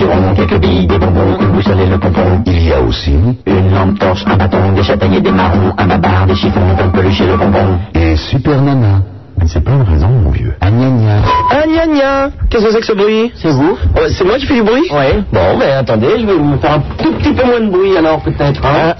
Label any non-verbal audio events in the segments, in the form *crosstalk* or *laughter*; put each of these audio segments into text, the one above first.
quelques billes, des bonbons, une boussole et le pompon. Il y a aussi Une lampe torche, un bâton, des châtaigniers, des marrons, un babar, des chiffons, un peluche et le bonbon. et Super Nana. Mais c'est pas une raison, mon vieux. Ah, gna gna. Ah, gna gna Qu'est-ce que c'est que ce bruit? C'est vous Oh, C'est moi qui fais du bruit? Ouais. Bon, ben attendez, je vais vous faire un tout petit peu moins de bruit alors peut-être. hein.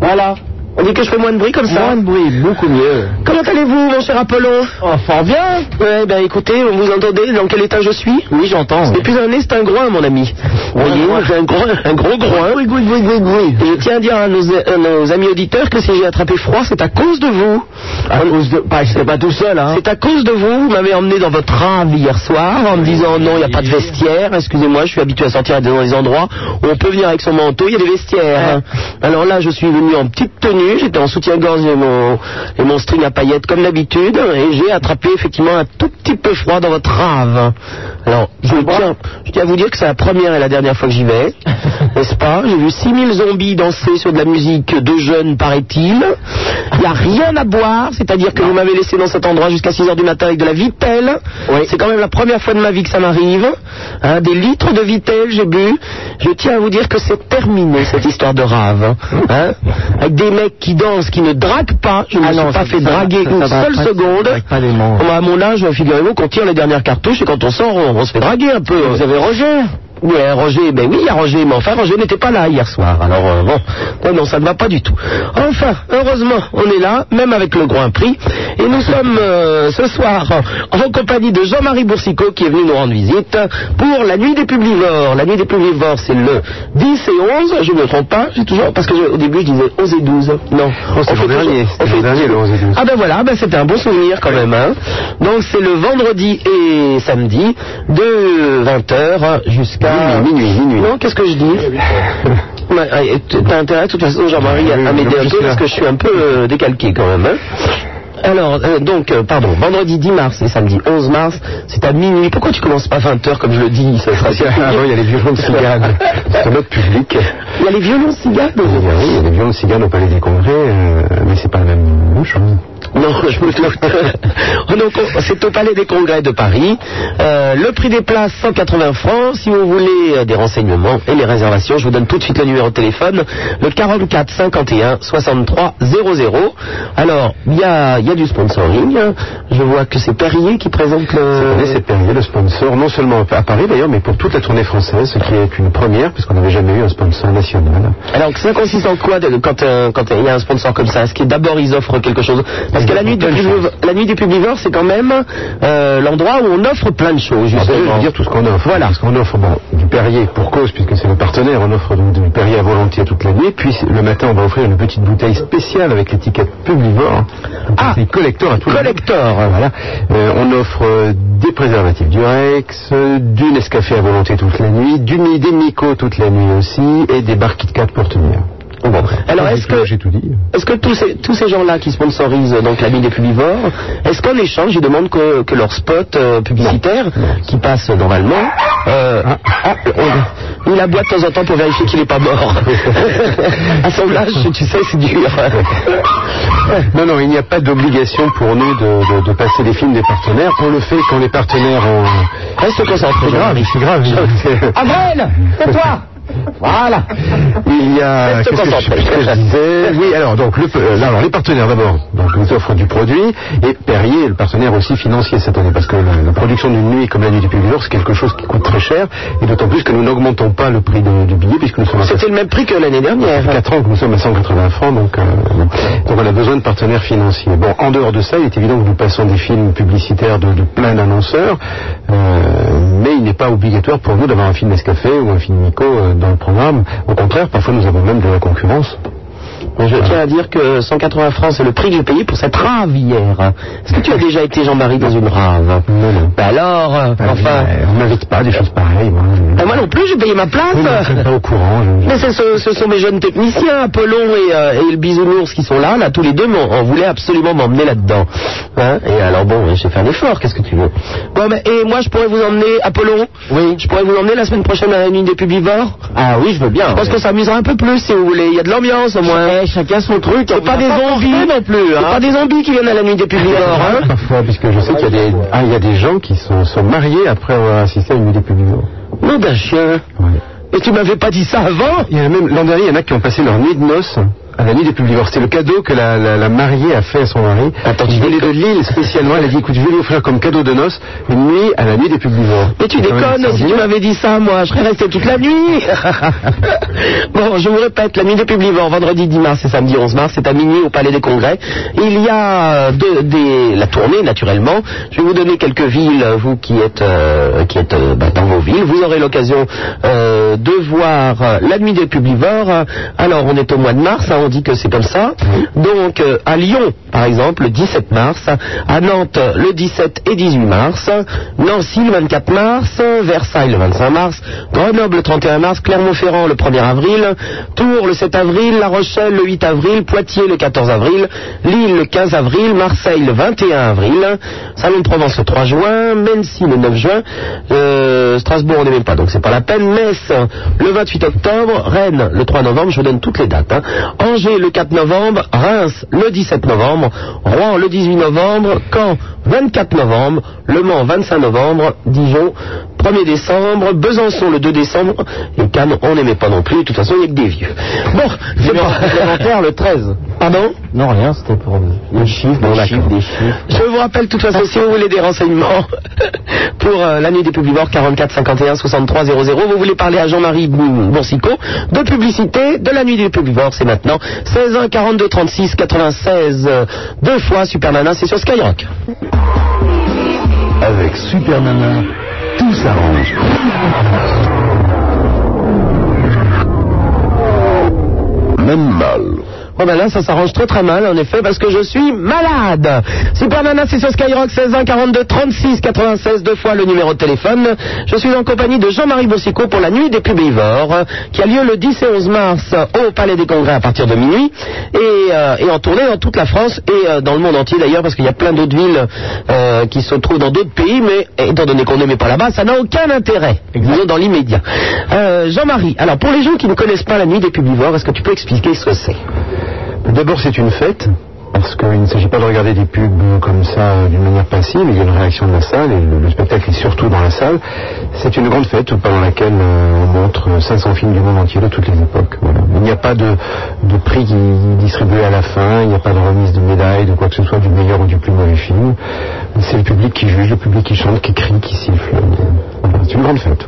Voilà. On dit que je fais moins de bruit comme ça Moins de bruit, beaucoup mieux. Comment allez-vous, mon cher Apollon Oh, fort bien. Ouais, ben écoutez, vous entendez dans quel état je suis? Oui, j'entends. Depuis un nez, c'est un groin, mon ami. Vous voyez, j'ai un, groin, un gros groin. Oui, oui, oui, oui, oui. Et je tiens à dire à nos, à nos amis auditeurs que si j'ai attrapé froid, c'est à cause de vous. À cause de... Bah, j'étais pas tout seul, hein. C'est à cause de vous. Vous m'avez emmené dans votre rave hier soir en me disant non, il n'y a pas de vestiaire. Excusez-moi, je suis habitué à sortir dans les endroits où on peut venir avec son manteau, il y a des vestiaires. Alors là, je suis venu en petite tenue, j'étais en soutien-gorge et mon, et mon string à paillettes comme d'habitude, et j'ai attrapé effectivement un tout petit peu froid dans votre rave. Alors, je tiens, je tiens à vous dire que c'est la première et la dernière fois que j'y vais, *laughs* n'est-ce pas? J'ai vu 6000 zombies danser sur de la musique de jeunes, paraît-il. Il n'y a rien à boire, c'est-à-dire que vous m'avez laissé dans cet endroit jusqu'à 6 heures du matin avec de la vitelle. C'est quand même la première fois de ma vie que ça m'arrive. Hein, des litres de vitelle, j'ai bu. Je tiens à vous dire que c'est terminé, cette histoire de rave. Hein, *laughs* avec des mecs qui dansent, qui ne draguent pas. Je ne Ah me non, suis pas fait ça- draguer ça- une ça seule seconde. pas à mon âge, figurez-vous qu'on tire les dernières cartouches et quand on sort, on, on se fait draguer un peu. Vous avez Roger Ouais, Roger, ben oui, il y a Roger, mais enfin, Roger n'était pas là hier soir. Alors, euh, bon, non, non, ça ne va pas du tout. Enfin, heureusement, on est là, même avec le groin pris. Et nous *laughs* sommes euh, ce soir en compagnie de Jean-Marie Boursicot qui est venu nous rendre visite pour la nuit des publivores. La nuit des publivores, c'est le 10 et 11, je ne me trompe pas, j'ai toujours, parce que je- au début je disais 11 et 12. Non, Oh, c'est fait dernier, fait- dernier, le 11 et 12. Ah ben voilà, ben c'était un bon souvenir quand même. Hein. Donc c'est le vendredi et samedi de 20h jusqu'à... Minuit, minuit, minuit. Non, qu'est-ce que je dis *laughs* ouais, T'as intérêt, de toute façon, Jean-Marie, à- à m'aider un peu parce que je suis un peu euh, décalqué quand même. Hein. Alors, euh, donc, euh, pardon, vendredi 10 mars et samedi 11 mars, c'est à minuit. Pourquoi tu commences pas 20h comme je le dis Ça sera Ah non, il y a les violons de cigane. C'est notre public. Il y a les violons cigales y a, oui, il y a les violons de cigane au Palais des Congrès, euh, mais c'est pas la même Non, *laughs* je me. Oh, c'est au Palais des Congrès de Paris. Euh, le prix des places, 180 francs. Si vous voulez euh, des renseignements et les réservations, je vous donne tout de suite le numéro de téléphone. Le 44 51 63 00. Alors, il y a, il y a du sponsoring. Je vois que c'est Perrier qui présente le... c'est Perrier, le sponsor, non seulement à Paris d'ailleurs, mais pour toute la tournée française, ce qui est une première, puisqu'on n'avait jamais eu un sponsor national. Alors, ça consiste en quoi de- quand euh, quand il y a un sponsor comme ça? Est-ce que d'abord ils offrent quelque chose Parce que la nuit, publivores- la nuit c'est quand même euh, l'endroit où on offre plein de choses, déjà, je justement. veux dire tout ce qu'on offre. Voilà. Parce qu'on offre bon, du Perrier pour cause, puisque c'est le partenaire, on offre du Perrier à volonté toute la nuit, puis le matin, on va offrir une petite bouteille spéciale avec l'étiquette Publivore. Ah. c'est collector à tout Collector. Voilà. Euh, on offre euh, des préservatifs du Rex, du Nescafé à volonté toute la nuit, du des Mico toute la nuit aussi, et des barres Kit Kat pour tenir. Bon. Alors, est-ce que, J'ai tout dit. est-ce que tous ces, tous ces gens-là qui sponsorisent donc la vie des publivores, est-ce qu'en échange, ils demandent que, que leur spot euh, publicitaire, qui passe normalement, euh, ah, on- il aboie de temps en temps pour vérifier qu'il n'est pas mort. *laughs* à son âge, tu sais, c'est dur. Non, non, il n'y a pas d'obligation pour nous de, de- de passer des films des partenaires. On le fait quand les partenaires ont... Reste concentré. C'est grave, c'est grave. Avril, c'est toi Voilà. Il y a. Qu'est-ce que, je, que disais Oui, alors donc le, euh, alors, les partenaires d'abord, donc nous offrent du produit et Perrier est le partenaire aussi financier cette année parce que la, la production d'une nuit comme la nuit du public c'est quelque chose qui coûte très cher et d'autant plus que nous n'augmentons pas le prix de- du billet puisque nous sommes à C'était le même prix que l'année dernière. 4 ans que nous sommes à 180 francs, donc, euh, donc on a besoin de partenaires financiers. Bon, en dehors de ça, il est évident que nous passons des films publicitaires de, de plein d'annonceurs, euh, mais il n'est pas obligatoire pour nous d'avoir un film Nescafé ou un film Nico dans le programme. Au contraire, parfois nous avons même de la concurrence. Je tiens à dire que 180 francs, c'est le prix que j'ai payé pour cette rave hier. Est-ce que tu as déjà été, Jean-Marie, dans une rave? Non, non. Bah alors, euh, enfin... On m'invite pas des choses pareilles. Moi, Bah moi non plus, j'ai payé ma place. Oui, mais je suis pas au courant. je- Mais ce, ce sont mes jeunes techniciens, Apollon et, euh, et le bisounours qui sont là, là, tous les deux, on voulait absolument m'emmener là-dedans. Hein? Et alors bon, j'ai fait un effort, qu'est-ce que tu veux? Bon, ben, et moi, je pourrais vous emmener, Apollon? Oui. Je pourrais vous emmener la semaine prochaine à la nuit des publivores Ah oui, je veux bien. Je pense que ça amusera un peu plus, si vous voulez. Il y a de l'ambiance, au moins. Eh, chacun son truc. C'est pas des zombies non plus, C'est pas des zombies qui viennent à la nuit des publivores, hein Parfois, puisque je sais qu'il y a des, ah, il y a des gens qui sont, sont mariés après avoir assisté à une nuit des publics. Nom d'un chien. Ouais. Et tu m'avais pas dit ça avant Il y en a même, l'an dernier, il y en a qui ont passé leur nuit de noces à la nuit des publivores. C'était le cadeau que la, la- la mariée a fait à son mari. Attends, il venait de. Lille spécialement. Elle a dit, écoute, je vais lui offrir comme cadeau de noces une nuit à la nuit des publivores. Mais tu C'est déconnes, si tu m'avais dit ça, moi, je serais resté toute la nuit. *laughs* bon, je vous répète, la nuit des publivores, vendredi 10 mars et samedi 11 mars, c'est à minuit au Palais des Congrès. Il y a euh, de- des- la tournée, naturellement. Je vais vous donner quelques villes, vous qui êtes, euh, qui êtes euh, bah, dans vos villes. Vous aurez l'occasion euh, de voir la nuit des publivores. Alors, on est au mois de mars, hein, on dit que c'est comme ça. Donc, euh, à Lyon, par exemple, le 17 mars. À Nantes, le 17 et 18 mars. Nancy, le 24 mars. Versailles, le 25 mars. Grenoble, le 31 mars. Clermont-Ferrand, le 1er avril. Tours, le 7 avril. La Rochelle, le 8 avril. Poitiers, le 14 avril. Lille, le 15 avril. Marseille, le 21 avril. Salon de Provence, le 3 juin. Mency, le 9 juin. Euh, Strasbourg, on n'est même pas, donc c'est pas la peine. Metz, le 28 octobre. Rennes, le 3 novembre. Je vous donne toutes les dates. hein. Angers, le 4 novembre. Reims, le 17 novembre. Rouen, le 18 novembre. Caen, 24 novembre. Le Mans, 25 novembre. Dijon, 1er décembre. Besançon, le 2 décembre. Et Cannes, on n'aimait pas non plus. De toute façon, il n'y a que des vieux. Bon, c'est pas... le 13. Pardon? Non, rien, c'était pour les chiffres, Bon, des chiffres, des chiffres. Je vous rappelle, de toute façon, si vous voulez des renseignements *laughs* pour euh, la nuit des publivores 44 51 63 00, vous voulez parler à Jean-Marie Bou- Boursicot de publicité de la nuit des publivores, c'est maintenant 16 1 42 36 96 euh, deux fois Super Nana, c'est sur Skyrock. Avec Super Nana, tout s'arrange. Même mal. Oh ben là, ça s'arrange très très mal, en effet, parce que je suis malade. Super Nana, c'est sur Skyrock 16 1 42 36 96 deux fois le numéro de téléphone. Je suis en compagnie de Jean-Marie Boursicot pour la nuit des publivores, euh, qui a lieu le 10 et 11 mars au Palais des Congrès à partir de minuit, et, euh, et en tournée dans toute la France et euh, dans le monde entier d'ailleurs, parce qu'il y a plein d'autres villes euh, qui se trouvent dans d'autres pays, mais étant donné qu'on n'aimait pas là-bas, ça n'a aucun intérêt, disons dans l'immédiat. Jean-Marie, alors pour les gens qui ne connaissent pas la nuit des publivores, est-ce que tu peux expliquer ce que c'est? D'abord, c'est une fête, parce qu'il ne s'agit pas de regarder des pubs comme ça euh, d'une manière passive, il y a une réaction de la salle, et le, le spectacle est surtout dans la salle. C'est une grande fête pendant laquelle euh, on montre 500 films du monde entier de toutes les époques. Il n'y a pas de, prix qui distribué à la fin, il n'y a pas de remise de médaille, de quoi que ce soit, du meilleur ou du plus mauvais film. C'est le public qui juge, le public qui chante, qui crie, qui siffle. C'est une grande fête.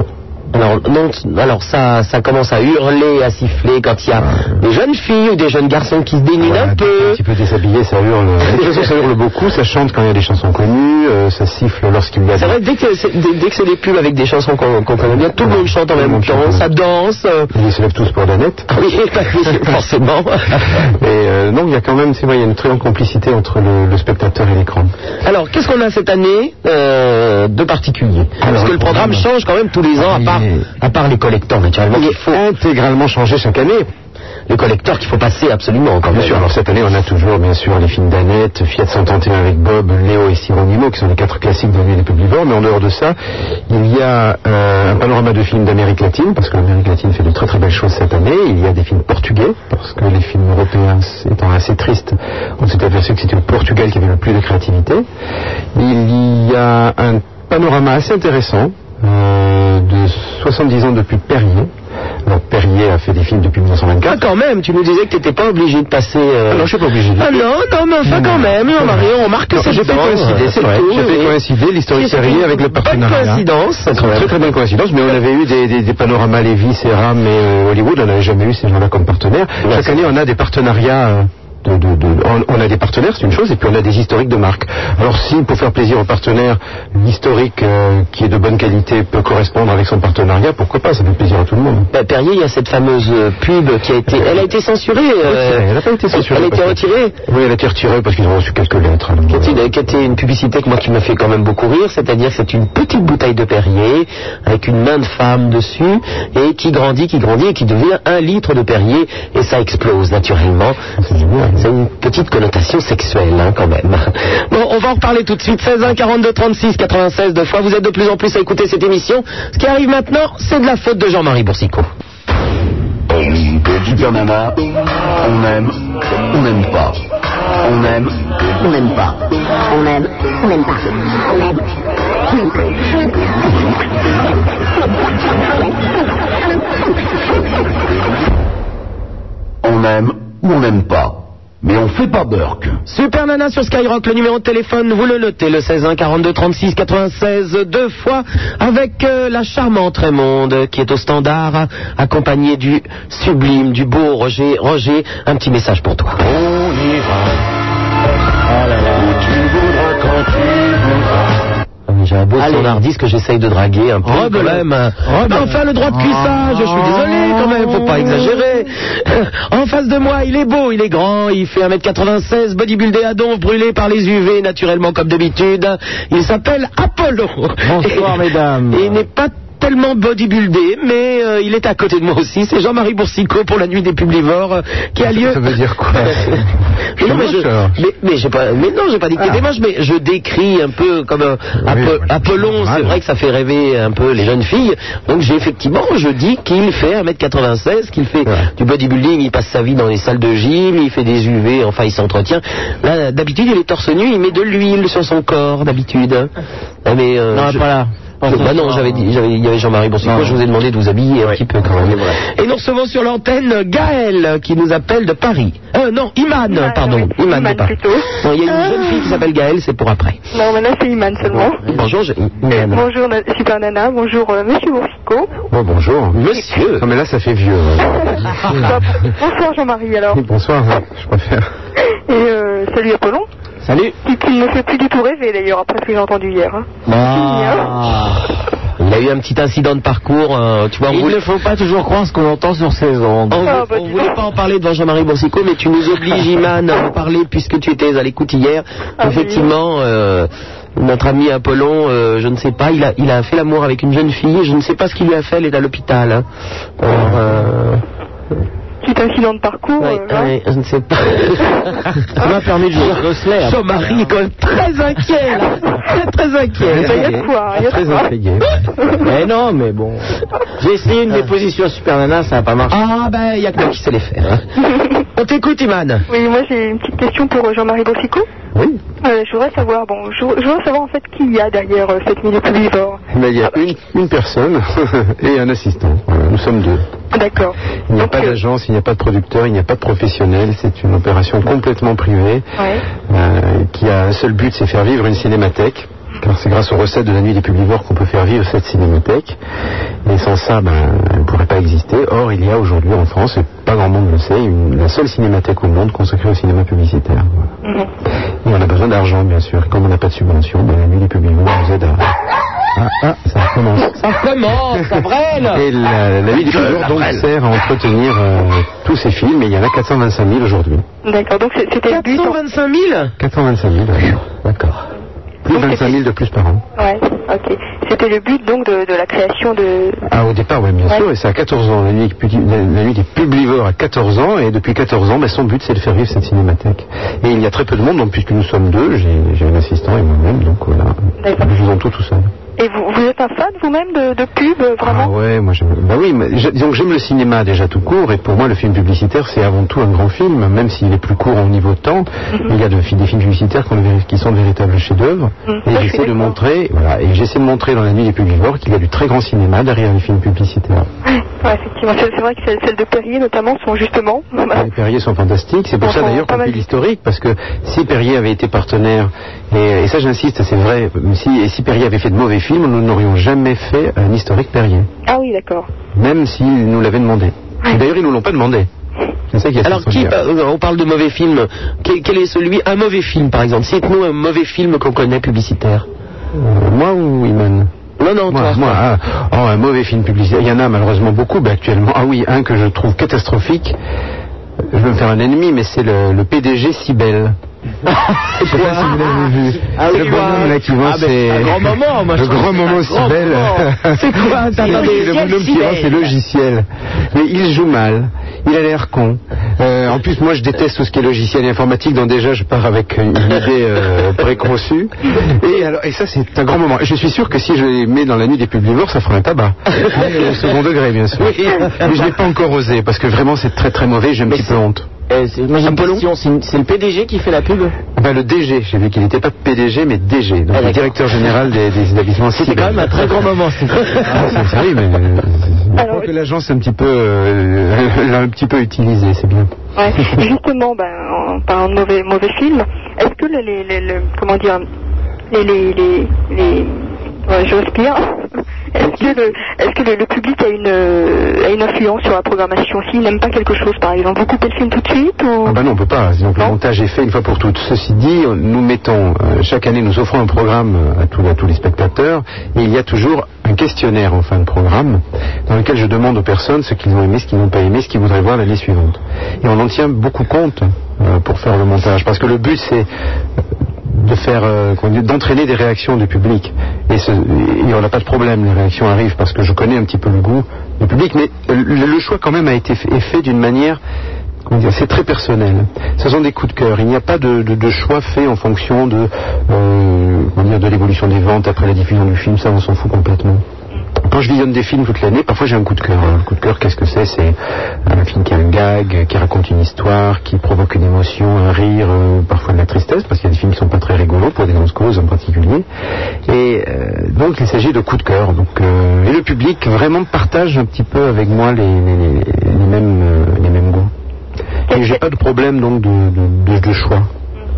Alors, non, alors ça, ça commence à hurler, à siffler quand il y a des jeunes filles ou des jeunes garçons qui se dénudent Voilà, un Un peu. petit peu déshabillé, ça hurle. De toute façon, ça hurle beaucoup, ça chante quand il y a des chansons connues, euh, ça siffle lorsqu'il y a C'est des... vrai, dès que c'est dès, dès que c'est des pubs avec des chansons qu'on qu'on connaît bien, tout le monde chante en même temps, ça danse. euh, Ils se lèvent tous pour la nette. Oui, *laughs* forcément. *laughs* Et euh, non, il y a quand même, c'est vrai, il y a une très grande complicité entre le, le spectateur et l'écran. Alors, qu'est-ce qu'on a cette année euh, de particulier? Parce que le programme programme- change quand même tous les ans, à Il part, est- à part les collecteurs, naturellement. Il faut, intégralement changé chaque année. les collecteurs qu'il faut passer absolument quand Bien sûr, alors cette année, on a toujours, bien sûr, les films d'Annette, Fiat 131 avec Bob, Léo et Sironimo, qui sont les quatre classiques de la nuit des publivores. Mais en dehors de ça, il y a euh, un panorama de films d'Amérique latine, parce que l'Amérique latine fait de très très belles choses cette année. Il y a des films portugais, parce que les films européens étant assez tristes, on s'est aperçu que c'était le Portugal qui avait le plus de créativité. Il y a un panorama assez intéressant euh, de 70 ans depuis Perrier. Alors Perrier a fait des films depuis 1924. Ah, quand même, tu nous disais que tu n'étais pas obligé de passer. euh, Ah non, je suis pas obligé. Ah non, non, mais enfin quand même, on remarque que Non, c'est j'ai fait coïncider, c'est vrai. J'ai fait coïncider l'historique Perrier avec le bonne partenariat. coïncidence, une même. très très bonne coïncidence, mais on avait eu des, des, des panoramas Lévis et Ram et euh, Hollywood, on n'avait jamais eu ces gens-là comme partenaires. Chaque année, on a des partenariats. De, de- de- on, on a des partenaires, c'est une chose, et puis on a des historiques de marque. Alors si pour faire plaisir aux partenaires, l'historique euh, qui est de bonne qualité peut correspondre avec son partenariat, pourquoi pas, ça fait plaisir à tout le monde. Bah, Perrier, il y a cette fameuse euh, pub qui a été. Elle a été censurée. euh, elle n'a pas été censurée. Elle a été que- retirée. Oui, elle a été retirée parce qu'ils ont reçu quelques lettres. Qui voilà. était, qui était une publicité que moi qui m'a fait quand même beaucoup rire, c'est-à-dire que c'est une petite bouteille de Perrier avec une main de femme dessus et qui grandit, qui grandit et qui devient un litre de Perrier et ça explose naturellement. C'est. C'est une petite connotation sexuelle, hein, quand même. *laughs* Bon, on va en reparler tout de suite. 16 1 42 36 96 deux fois. Vous êtes de plus en plus à écouter cette émission. Ce qui arrive maintenant, c'est de la faute de Jean-Marie Boursicot. On aime, on n'aime pas. On aime, on n'aime pas. On aime, on n'aime pas. On aime. On aime ou on n'aime pas. Mais on fait pas Burke. Super Nana sur Skyrock, le numéro de téléphone, vous le notez, le 16 1 42 36 96, deux fois, avec euh, la charmante Raymonde qui est au standard, accompagnée du sublime, du beau Roger. Roger, un petit message pour toi. On ira. Où tu voudras quand tu voudras. J'ai un beau Allez. standardiste que j'essaye de draguer un peu Robe quand même. Mais enfin, le droit de cuissage, je suis désolé quand même, faut pas exagérer. *laughs* En face de moi, il est beau, il est grand, il fait 1m96, bodybuildé à donf, brûlé par les UV, naturellement comme d'habitude. Il s'appelle Apollo. Bonsoir, mesdames. Et il n'est pas tellement bodybuildé, mais euh, il est à côté de moi aussi. C'est Jean-Marie Boursicot pour la nuit des publivores euh, qui a lieu. Ça veut dire quoi *laughs* mais, non, mais, je- mais, mais j'ai pas, mais non, j'ai pas dit que t'étais moche, mais je décris un peu comme Apo- moi, je Apollon. C'est vrai que ça fait rêver un peu les jeunes filles. Donc j'ai effectivement, je dis qu'il fait 1m96, qu'il fait Ouais. du bodybuilding, il passe sa vie dans les salles de gym, il fait des UV, enfin il s'entretient. Là, d'habitude, il est torse nu, il met de l'huile sur son corps, d'habitude. Ah, mais euh, Non, je- pas là. Pas ce bah non, j'avais dit, j'avais- il y avait Jean-Marie Boursicot, Non. je vous ai demandé de vous habiller un petit peu quand même. Et nous recevons sur l'antenne Gaël qui nous appelle de Paris. Euh, non, Iman, Iman, pardon. oui. Iman, plutôt. Non, il y a une jeune fille qui s'appelle Gaël, c'est pour après. Non, mais là, c'est Iman seulement. Bonjour, je- Iman. Bonjour, Super Nana. Bonjour, euh, Monsieur Boursico. Bon, bonjour. Monsieur. Non, mais là, ça fait vieux. Bah, *laughs* bonsoir, Jean-Marie, alors. Oui, bonsoir, hein, je préfère. Et euh, salut, Apollon. Salut. Qui, qui ne me fait plus du tout rêver, d'ailleurs, après ce que j'ai entendu hier. hein. Ah. Il a eu un petit incident de parcours, euh, tu vois, on Il voulait, ne faut pas toujours croire ce qu'on entend sur ces ondes. on, Ah, bah, dis voulait pas en parler devant Jean-Marie Boursicot, mais tu nous obliges, *laughs* Iman, à en parler puisque tu étais à l'écoute hier. Ah, oui. Effectivement, euh, notre ami Apollon, euh, je ne sais pas, il a, il a fait l'amour avec une jeune fille, je ne sais pas ce qu'il lui a fait, elle est à l'hôpital. hein. Euh, Petit incident de parcours. ouais, euh, hein. ouais, je ne sais pas. Ça m'a permis de jouer au Gosselin. Jean-Marie est quand même très inquiet, là. Très, très inquiet. Il y a de quoi, il y a de Très quoi. intrigué. Mais non, mais bon. J'ai essayé une déposition Super Nana, ça n'a pas marché. Ah, ben, il n'y a que moi qui sais les faire. hein. *laughs* On t'écoute, Iman. Oui, moi, j'ai une petite question pour euh, Jean-Marie Boursico. Oui. Euh, je voudrais savoir, bon, je, je voudrais savoir en fait qui il y a derrière euh, cette milieu publivore. Mais il y a une, une personne *laughs* et un assistant. Voilà, nous sommes deux. D'accord. Il n'y a Donc, pas euh, d'agence, il n'y a pas de producteur, il n'y a pas de professionnel. C'est une opération complètement privée Ouais. euh, qui a un seul but, c'est faire vivre une cinémathèque. Car c'est grâce aux recettes de la nuit des publivores qu'on peut faire vivre cette cinémathèque. Et sans ça, ben, elle ne pourrait pas exister. Or, il y a aujourd'hui en France, et pas grand monde le sait, une- la seule cinémathèque au monde consacrée au cinéma publicitaire. Voilà. Et on a besoin d'argent, bien sûr. Et comme on n'a pas de subvention, ben, la nuit des publivores nous aide à... Ah, ah, ça recommence. Ça commence, ça brûle. Et la, la nuit des publivores donc sert à entretenir euh, tous ces films, et il y en a 425 000 aujourd'hui. D'accord, donc c'est- c'était le but. en- 425 000 425 000, ouais. D'accord. Plus Donc, 25 000 de plus par an. Ouais, ok. C'était le but donc de, de la création de. Ah, au départ, oui, bien Ouais. sûr, et c'est à 14 ans. La nuit, la- nuit des publivores à 14 ans, et depuis 14 ans, ben, son but, c'est de faire vivre cette cinémathèque. Et il y a très peu de monde, donc puisque nous sommes deux, j'ai un assistant et moi-même, donc voilà. D'accord. Nous faisons tout tout seul. Vous-même de, de pub, euh, Ah vraiment ouais, moi. Bah oui, mais disons que j'aime le cinéma déjà tout court, et pour moi le film publicitaire c'est avant tout un grand film, même s'il est plus court au niveau de temps. Il y a de- des films publicitaires qui, sont de véritables chefs-d'œuvre, Mhm. et suis j'essaie de montrer, voilà, et j'essaie de montrer dans la nuit des publivores qu'il y a du très grand cinéma derrière les films publicitaires. Ouais, effectivement. C'est vrai que celles de Perrier notamment sont justement. *laughs* Les Perrier sont fantastiques, c'est pour Ils ça d'ailleurs qu'on fait l'historique, parce que si Perrier avait été partenaire, et, et ça j'insiste, c'est vrai, si, et si Perrier avait fait de mauvais films, nous n'aurions jamais fait un historique Perrier, Ah oui, d'accord. même s'il nous l'avait demandé. Et D'ailleurs, ils nous l'ont pas demandé. C'est ça qui est assez Alors, qui, on parle de mauvais films. Quel, quel est celui Un mauvais film, par exemple? Cite-nous un mauvais film qu'on connaît publicitaire. Euh, Moi ou Iman? Non, non, Moi, toi. moi, ah, oh, un mauvais film publicitaire. Il y en a malheureusement beaucoup actuellement. Ah oui, un que je trouve catastrophique. Je vais me faire un ennemi, mais c'est le, le PDG Cybelle. Je sais pas si vous l'avez vu. Ah le bonhomme là qui vend Ah, c'est un grand moment, moi, Le grand moment un c'est quoi Attendez, Le bonhomme qui vend ses logiciels. Mais il joue mal. Il a l'air con. Euh, en plus, moi, je déteste tout ce qui est logiciel et informatique, donc déjà, je pars avec une *laughs* idée euh, préconçue. Et, alors, et ça, c'est un grand moment. Je suis sûr que si je les mets dans la nuit des publivores, ça fera un tabac. *laughs* Au second degré, bien sûr. Mais je n'ai pas encore osé, parce que vraiment, c'est très très mauvais. J'ai un petit peu honte. C'est- moi j'ai une question, c'est une- c'est le PDG qui fait la pub Ben, le DG, j'ai vu qu'il n'était pas PDG, mais DG, donc Ah, le directeur général des, des établissements C'était Cybelle. quand même un très grand moment. Ah, c'est- c'est- oui, mais euh, *laughs* Je crois que l'agence est un petit peu, euh, *laughs* l'a un petit peu utilisé, c'est bien. ouais. *laughs* justement, ben, en parlant de mauvais, mauvais films, est-ce que les, les, les- le- comment dire, les, les, les, les- ouais, je respire. Est-ce que, le, est-ce que le, le public a une, euh, a une influence sur la programmation S'il n'aime pas quelque chose, par exemple, vous coupez le film tout de suite ou... Ah bah non, on peut pas. Donc le montage est fait une fois pour toutes. Ceci dit, nous mettons euh, chaque année, nous offrons un programme euh, à tous, à tous les spectateurs, et il y a toujours un questionnaire en fin de programme dans lequel je demande aux personnes ce qu'ils ont aimé, ce qu'ils n'ont pas aimé, ce qu'ils voudraient voir l'année suivante. Et on en tient beaucoup compte pour faire le montage, parce que le but c'est de faire euh, d'entraîner des réactions du public. Et, ce- et on n'a pas de problème les réactions arrivent parce que je connais un petit peu le goût du public mais le, choix quand même a été fait, fait d'une manière c'est très personnel. Ce sont des coups de cœur. Il n'y a pas de, choix fait en fonction de euh, de l'évolution des ventes après la diffusion du film ça on s'en fout complètement quand je visionne des films toute l'année, parfois j'ai un coup de cœur. Un coup de cœur, qu'est-ce que c'est? C'est un film qui a un gag, qui raconte une histoire, qui provoque une émotion, un rire, euh, parfois de la tristesse, parce qu'il y a des films qui sont pas très rigolos, pour des grandes causes en particulier. Et euh, donc il s'agit de coup de cœur. Donc, euh, et le public vraiment partage un petit peu avec moi les, les- les- les mêmes, euh, les mêmes goûts. Et j'ai pas de problème donc de, de- de- de choix.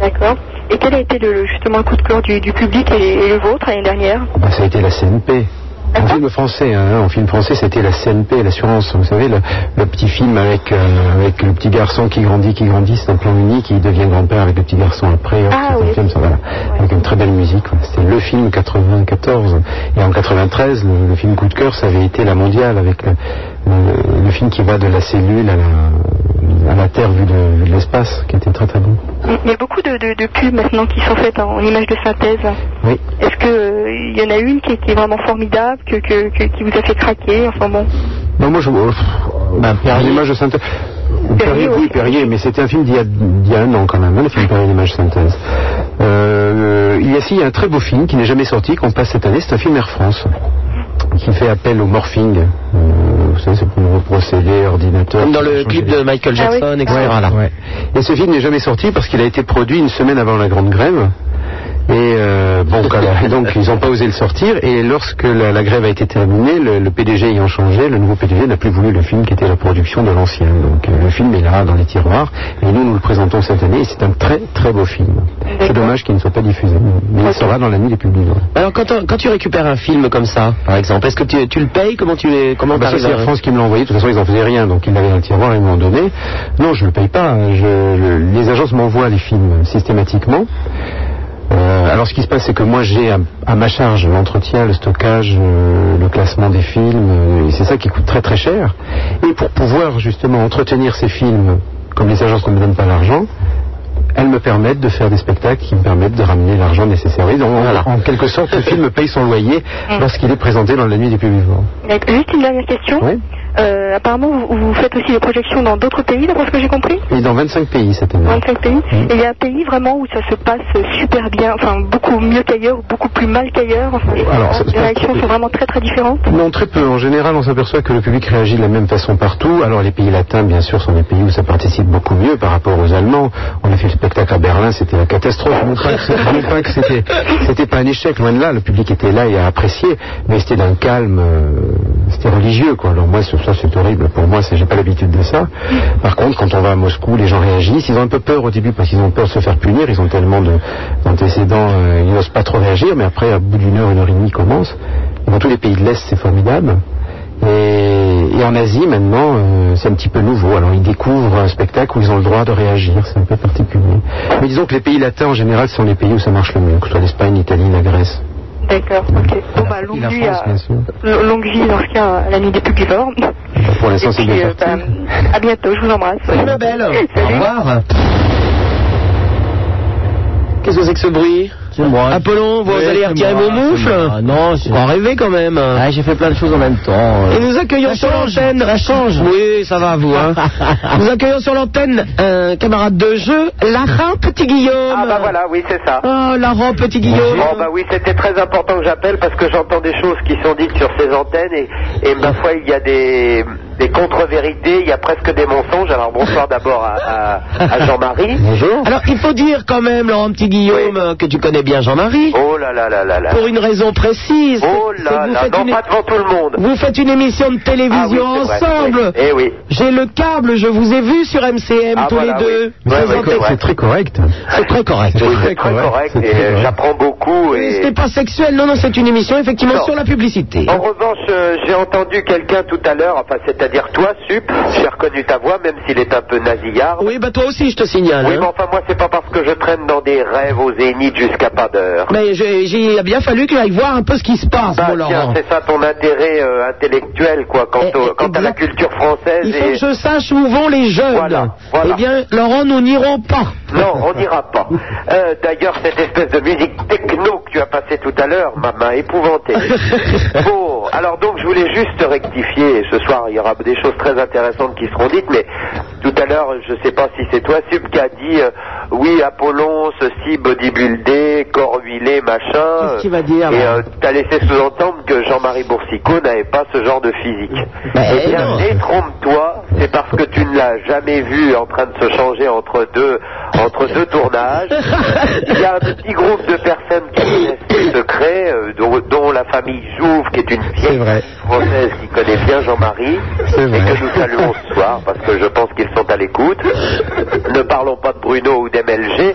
D'accord. Et quel a été le, justement le coup de cœur du, du public et, et le vôtre l'année dernière? Bah, ça a été la CNP. En film français, hein, en film français, c'était la CNP, l'assurance. Vous savez, le, le petit film avec, euh, avec le petit garçon qui grandit, qui grandit, c'est un plan unique, qui devient grand-père avec le petit garçon après. hop, Ah c'est un film, ça, voilà, avec une très belle musique. voilà. C'était le film 94. Et en 93, le, le film coup de cœur, ça avait été la mondiale avec le, le- le film qui va de la cellule à la, à la Terre vue de, l'espace, qui était très très bon. Il y a beaucoup de, de, de pubs maintenant qui sont faites en images de synthèse. Oui. Est-ce que euh, il y en a une qui, est- qui est vraiment formidable, que, que, que- qui vous a fait craquer Enfin bon? Non, moi je. Euh, Ben, Perrier. l'image de synthèse. Perrier, Perrier, oui, oui. Perrier, mais c'était un film d'il y, a- d'il y a un an quand même, hein, le film Perrier l'image synthèse. Euh, il y a aussi un très beau film qui n'est jamais sorti, qu'on passe cette année, c'est un film Air France, qui fait appel au morphing. Euh, vous savez, c'est pour nouveau procédé, ordinateur. Comme dans le clip de Michael Ah oui. Jackson, etc. Ouais, là. ouais. Et ce film n'est jamais sorti parce qu'il a été produit une semaine avant la grande grève. Et euh, bon, quand la- donc ils n'ont pas osé le sortir. Et lorsque la, la grève a été terminée, le, le PDG ayant changé, le nouveau PDG n'a plus voulu le film qui était la production de l'ancien. Donc euh, le film est là dans les tiroirs. Et nous, nous le présentons cette année. Et c'est un très très beau film. C'est dommage qu'il ne soit pas diffusé. Mais il sera dans la nuit des publics. Alors quand, quand tu récupères un film comme ça, par exemple, est-ce que tu, tu le payes? Comment tu les comment Bah, ça, t'arrives c'est Air France qui me l'a envoyé. De toute façon, ils n'en faisaient rien. Donc, ils l'avaient dans le tiroir, ils m'ont donné. Non, je ne le paye pas. Je- je- les agences m'envoient les films systématiquement. Euh, alors, ce qui se passe, c'est que moi, j'ai à, à ma charge l'entretien, le stockage, euh, le classement des films. euh, et c'est ça qui coûte très très cher. Et pour pouvoir justement entretenir ces films, comme les agences ne me donnent pas l'argent, elles me permettent de faire des spectacles qui me permettent de ramener l'argent nécessaire. Oui, donc, en- en, quelque sorte, le film *laughs* paye son loyer lorsqu'il est présenté dans la nuit des publics. D'accord. Juste une dernière question. Oui. Euh, apparemment, vous, vous faites aussi des projections dans d'autres pays, d'après ce que j'ai compris Et dans 25 pays cette année. 25 pays. Et il y a un pays vraiment où ça se passe super bien, enfin beaucoup mieux qu'ailleurs, ou beaucoup plus mal qu'ailleurs. Enfin, Alors, ça- les réactions sont vraiment très très différentes. Non, très peu. En général, on s'aperçoit que le public réagit de la même façon partout. Alors, les pays latins, bien sûr, sont des pays où ça participe beaucoup mieux par rapport aux Allemands. On a fait le spectacle à Berlin, c'était la catastrophe. Non pas que c'était, c'était pas un échec, loin de là. Le public était là et a apprécié, mais c'était d'un calme, euh, c'était religieux, quoi. Alors moi, sur ça, c'est horrible. Pour moi, j'ai pas l'habitude de ça. Par contre, quand on va à Moscou, les gens réagissent. Ils ont un peu peur au début parce qu'ils ont peur de se faire punir. Ils ont tellement de, d'antécédents, euh, ils n'osent pas trop réagir. Mais après, à bout d'une heure, une heure et demie. Et dans tous les pays de l'Est, c'est formidable. Et, et en Asie, maintenant, euh, c'est un petit peu nouveau. Alors, ils découvrent un spectacle où ils ont le droit de réagir. C'est un peu particulier. Mais disons que les pays latins, en général, sont les pays où ça marche le mieux, que ce soit l'Espagne, l'Italie, la Grèce. D'accord, ok. Bon, bah, longue vie, à, longue vie dans ce cas à la nuit des publivores. Pour l'instant, c'est puis, bien euh, bah, à bientôt, je vous embrasse. Salut ma belle. Au revoir. Qu'est-ce que c'est que ce bruit? C'est moi. Apollon, vous Oui, allez retirer moi, mon moufle c'est moi. Non, c'est- On va rêver quand même. Ah, j'ai fait plein de choses en même temps. euh. Et nous accueillons sur l'antenne. ça change. Oui, ça va vous. Hein. *laughs* nous accueillons sur l'antenne un camarade de jeu, Lara Petit Guillaume. Ah bah voilà, oui c'est ça. Oh, Lara Petit Guillaume. Bon bah oui, c'était très important que j'appelle parce que j'entends des choses qui sont dites sur ces antennes et, et ma foi il y a des des contre-vérités, il y a presque des mensonges. Alors bonsoir d'abord à, à- à Jean-Marie. Bonjour. Alors, il faut dire quand même, Laurent Petit Guillaume, que tu connais bien Jean-Marie, Oh là là là là là. pour une raison précise. Oh là vous là, faites non une- pas devant tout le monde. Vous faites une émission de Ah oui, télévision c'est vrai, ensemble. oui. Eh oui. J'ai le câble, je vous ai vu sur MCM Ah, tous voilà, les deux. oui. C'est très correct. C'est très correct. Très c'est très correct, et j'apprends beaucoup. Ce Et... n'est pas sexuel, non, non, c'est une émission effectivement Non. sur la publicité. En revanche, euh, j'ai entendu quelqu'un tout à l'heure, enfin c'est-à-dire toi, Sup, j'ai reconnu ta voix, même s'il est un peu nasillard. Oui, bah toi aussi, je te signale. Oui, hein. mais enfin moi c'est pas parce que je traîne dans des rêves au zénith jusqu'à pas d'heure. Mais il a bien fallu que j'aille voir un peu ce qui se passe, Bah, c'est ça ton intérêt euh, intellectuel, quoi, quant, Eh, au- eh, quant à la culture française. Il faut et- que je sache où vont les jeunes. Voilà, voilà. Eh bien, Laurent, nous n'irons pas. Non, on n'ira pas. *laughs* Euh, D'ailleurs, cette espèce de musique techno que tu as passée tout à l'heure m'a m'a épouvanté. *laughs* Bon, alors donc je voulais juste rectifier. Ce soir, il y aura des choses très intéressantes qui seront dites, mais tout à l'heure, je ne sais pas si c'est toi, Sub, qui a dit euh, oui, Apollon, ceci, bodybuildé, corps huilé, machin. Qu'est-ce qu'il va dire, Et euh, tu as laissé sous-entendre que Jean-Marie Boursicot n'avait pas ce genre de physique. Mais eh bien, détrompe-toi, c'est parce que tu ne l'as jamais vu en train de se changer entre deux, entre deux tournages. Il y a un petit groupe de personnes qui connaissent ce secret, euh, dont, dont la famille Jouve, qui est une vieille vrai. française qui connaît bien Jean-Marie, et vrai. que nous saluons ce soir, parce que je pense qu'ils sont à l'écoute. Ne parlons pas de Bruno ou d'MLG,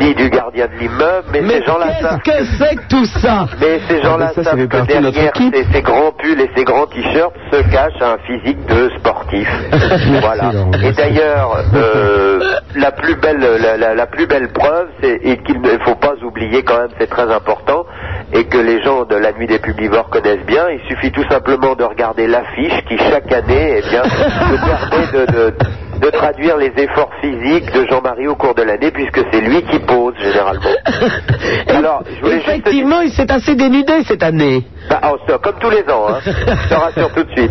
ni du gardien de l'immeuble, mais, Mais ces gens-là savent qu'est-ce que c'est que tout ça mais ces gens-là Ah, savent que notre derrière ces, ces grands pulls et ces grands t-shirts se cache un physique de sportif. *laughs* voilà. Et d'ailleurs, *laughs* euh, la plus belle, la, la- la plus belle preuve, c'est et qu'il ne faut pas oublier quand même, c'est très important, et que les gens de la nuit des publivores connaissent bien. Il suffit tout simplement de regarder l'affiche qui chaque année, eh bien, *laughs* nous permet de, de- de traduire les efforts physiques de Jean-Marie au cours de l'année, puisque c'est lui qui pose généralement. *laughs* Alors, je voulais juste te dire- Effectivement, il s'est assez dénudé cette année. bah, oh, comme tous les ans, hein. je te rassure tout de suite.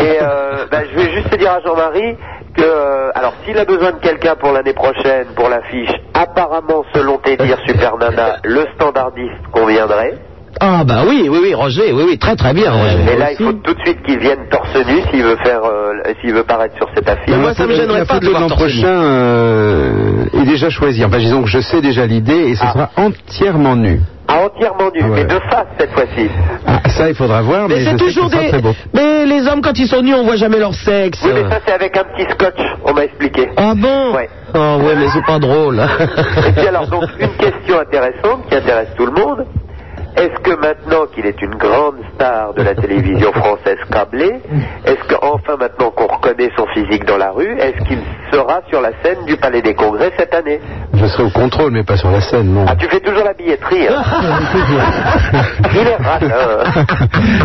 Et euh, bah, je vais juste te dire à Jean-Marie que, euh, alors s'il a besoin de quelqu'un pour l'année prochaine, pour l'affiche, apparemment, selon tes dires, Super Nana, le standardiste conviendrait. Ah bah oui, oui, oui, Roger, oui, oui, très très bien. Roger. Mais là, il faut tout de suite qu'il vienne torse nu s'il veut faire, euh, s'il veut paraître sur cette affiche. Mais moi, ça me gênerait pas de photo le voir l'an torse nu. prochain euh, est déjà choisie. Enfin, disons que je sais déjà l'idée et ce Ah. sera entièrement nu. Ah, entièrement nu, Ah ouais. mais de face cette fois-ci. Ah, ça, il faudra voir, mais, c'est toujours des. très beau. Mais les hommes, quand ils sont nus, on voit jamais leur sexe. Oui, mais ça c'est avec un petit scotch, on m'a expliqué. Ah bon Ouais. Ah ouais, mais c'est pas drôle. Et puis alors donc une question intéressante qui intéresse tout le monde. Est-ce que maintenant qu'il est une grande star de la télévision *laughs* française câblée, est-ce qu'enfin maintenant qu'on reconnaît son physique dans la rue, est-ce qu'il sera sur la scène du Palais des Congrès cette année? Je serai au contrôle, mais pas sur la scène, non. Ah tu fais toujours la billetterie hein *laughs* Il est râleur.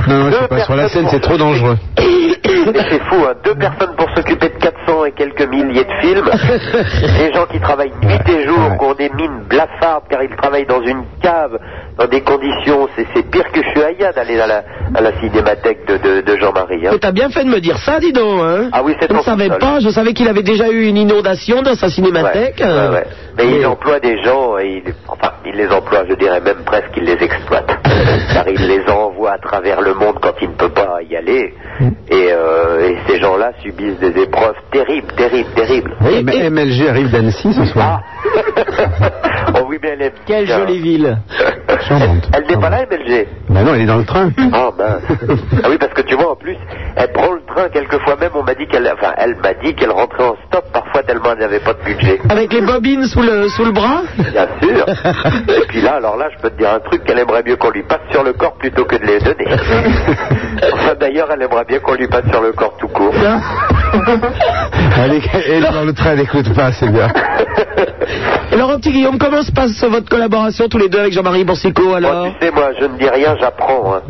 non, non, je Deux suis pas sur la scène, c'est trop dangereux. *coughs* C'est fou, hein. deux personnes pour s'occuper de 400 et quelques milliers de films, des gens qui travaillent nuit et jour, qui ont des mines blafardes car ils travaillent dans une cave, dans des conditions, c'est c'est pire que Chuaya d'aller à la, à la cinémathèque de, de- de Jean-Marie. hein. Mais t'as bien fait de me dire ça, dis donc. Hein Ah oui, c'est Je ne savais pas, je savais qu'il avait déjà eu une inondation dans sa cinémathèque. Ouais, euh, ouais, ouais. Mais oui. il emploie des gens, et il, enfin, il les emploie, je dirais même presque qu'il les exploite. *laughs* Car il les envoie à travers le monde quand il ne peut pas y aller. Et, euh, et ces gens-là subissent des épreuves terribles, terribles, terribles. Oui, Mais et- MLG arrive d'Annecy ce soir. Ah *laughs* Oh oui, mais elle est... Quelle jolie ville. *laughs* Charmante. Elle n'est pas là, MLG Ben non, elle est dans le train. Ah mince. Ah oui, parce que tu vois, en plus, elle prend le train quelquefois même, on m'a dit qu'elle... Enfin, elle m'a dit qu'elle rentrait en stop parfois tellement elle n'avait pas de budget. Avec les bobines sous le, sous le bras Bien sûr. Et puis là, alors là, je peux te dire un truc qu'elle aimerait mieux qu'on lui passe sur le corps plutôt que de les donner. *laughs* Enfin, d'ailleurs, elle aimerait bien qu'on lui passe sur le corps tout court. Elle est, elle dans le train, elle n'écoute pas, c'est bien. Et Laurent Petit Guillaume, comment se passe votre collaboration tous les deux avec Jean-Marie Boursicot alors Moi, tu sais, moi, je ne dis rien, j'apprends. hein.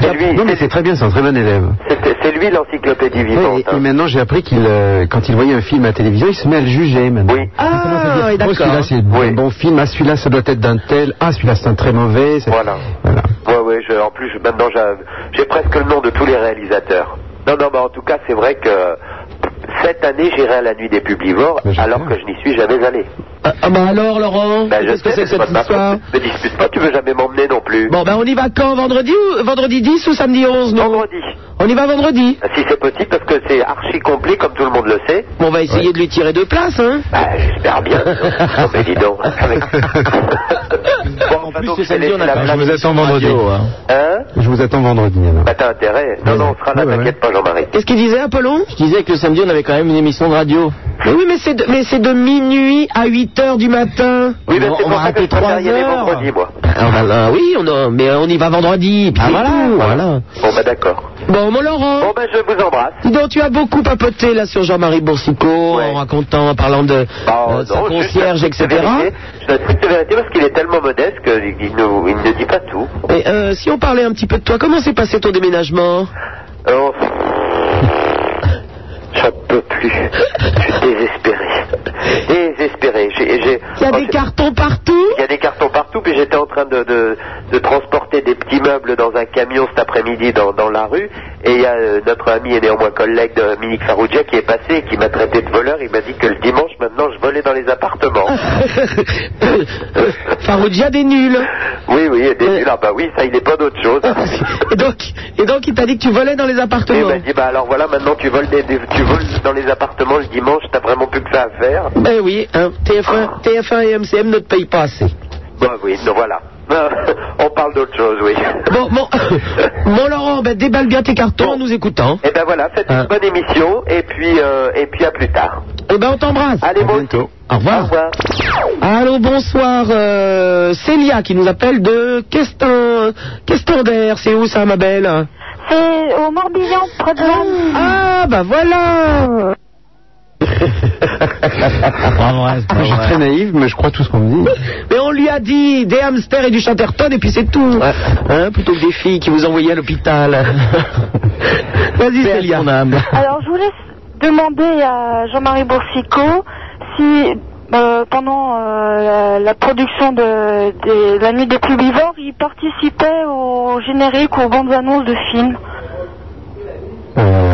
C'est lui, Non, mais c'est très bien, c'est un très bon élève. c'est- lui l'encyclopédie vivante. Et, hein. et maintenant, j'ai appris qu'il, euh, quand il voyait un film à la télévision, il se met à le juger maintenant. Oui. Ah, oui, Oh, d'accord. celui-là, c'est Oui. un bon film. Ah, celui-là, ça doit être d'un tel. Ah, celui-là, c'est un très mauvais. Voilà. Voilà. Ouais, ouais, je- en plus, maintenant, j'ai presque le nom de tous les réalisateurs. Non, non, mais en tout cas, c'est vrai que cette année, j'irai à la nuit des publivores, alors que je n'y suis jamais allé. Ah, ah, bah alors, Laurent, Ben, je qu'est-ce que sais, c'est que cette de ma histoire faute. Me dispute pas, tu veux jamais m'emmener non plus. Bon, ben on y va quand Vendredi ou vendredi 10 ou samedi 11 non Vendredi. On y va vendredi. Si c'est possible, parce que c'est archi complet, comme tout le monde le sait. Bon, on va essayer de lui tirer deux places, hein Bah, j'espère bien. *laughs* non, mais dis donc. *laughs* Bon, En plus, donc, samedi, on a la Je vous attends vendredi. hein. Hein Je vous attends vendredi. alors. Bah, t'as intérêt. Non, non, on sera là, Ouais, ouais, t'inquiète pas, Jean-Marie. Qu'est-ce qu'il disait, Apollon? Je disais que le samedi, on avait quand même une émission de radio. Mais oui, mais c'est de, mais c'est de minuit à 8 heures du matin. Oui, mais On c'est va pour ça que je y aller vendredi, moi. Ah, là, oui, on a- mais on y va vendredi. puis Ah, voilà, tout, voilà. Bon, bah, d'accord. Bon, mon Laurent. Bon, ben, je vous embrasse. Dis donc, tu as beaucoup papoté là sur Jean-Marie Boursicot Ouais. en racontant, en parlant de, Oh, euh, de sa non, juste concierge, etc. vérité. Un truc de vérité parce qu'il est tellement modeste qu'il il ne, il ne dit pas tout. Et, euh, si on parlait un petit peu de toi, comment s'est passé ton déménagement? Oh. J'en peux plus. Je suis désespéré. Désespéré. J'ai... Il y a des cartons partout Il y a des cartons partout, puis j'étais en train de, de, de transporter des petits meubles dans un camion cet après-midi dans, dans la rue, et il y a euh, notre ami et néanmoins collègue de Dominique Farougia qui est passé et qui m'a traité de voleur. Il m'a dit que le dimanche, maintenant, je volais dans les appartements. *laughs* Faroudia des nuls. Oui, oui, des nuls. Ah bah oui, ça, il n'est pas d'autre chose. Et donc, et donc il t'a dit que tu volais dans les Et il appartements. m'a dit, bah alors voilà, maintenant tu voles, des, des- tu voles dans les appartements le dimanche, t'as vraiment plus que ça à faire. Ben oui, hein, TF1, TF1 et MCM ne te payent pas assez. Bah oui, donc voilà. *laughs* On parle d'autre chose, oui. Bon, bon, *laughs* mon Laurent, ben déballe bien tes cartons Bon. en nous écoutant. Et ben voilà, faites Hein. une bonne émission, et puis, euh, et puis à plus tard. Eh ben on t'embrasse. Allez, moi bientôt. Au revoir. Au revoir. Allô, bonsoir. euh, Célia qui nous appelle de Questin, Questander. C'est où ça, ma belle? C'est au Morbihan, près de. Ah, bah voilà. *laughs* Je suis très naïve, mais je crois tout ce qu'on me dit. Mais on lui a dit des hamsters et du chatterton et puis c'est tout. Hein, plutôt que des filles qui vous envoyaient à l'hôpital. *laughs* Vas-y, Célia. Alors, je voulais demander à Jean-Marie Boursicot si, euh, pendant euh, la, la production de, de La Nuit des plus vivants, il participait au générique ou aux bandes annonces de films. Euh,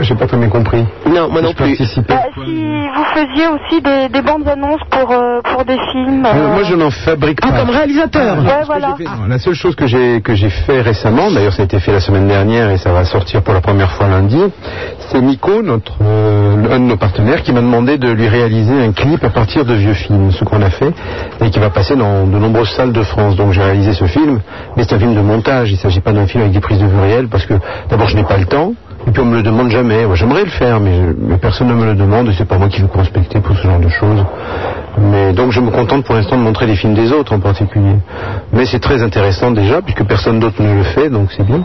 j'ai pas très bien compris. Non, moi non plus. Bah, si vous faisiez aussi des, des bandes annonces pour, euh, pour des films. Euh, euh, moi, je n'en fabrique pas. Ah, comme réalisateur. Ouais, voilà. Non, La seule chose que j'ai que j'ai fait récemment, d'ailleurs ça a été fait la semaine dernière et ça va sortir pour la première fois lundi, c'est Nico, notre euh, un de nos partenaires, qui m'a demandé de lui réaliser un clip à partir de vieux films, ce qu'on a fait et qui va passer dans de nombreuses salles de France. Donc j'ai réalisé ce film, mais c'est un film de montage. Il ne s'agit pas d'un film avec des prises de vue réelles parce que d'abord je n'ai pas le temps. Et puis on me le demande jamais. Moi, J'aimerais le faire, mais, personne ne me le demande et c'est pas moi qui veux prospecter pour ce genre de choses. Mais donc je me contente pour l'instant de montrer les films des autres en particulier. Mais c'est très intéressant déjà puisque personne d'autre ne le fait, donc c'est bien.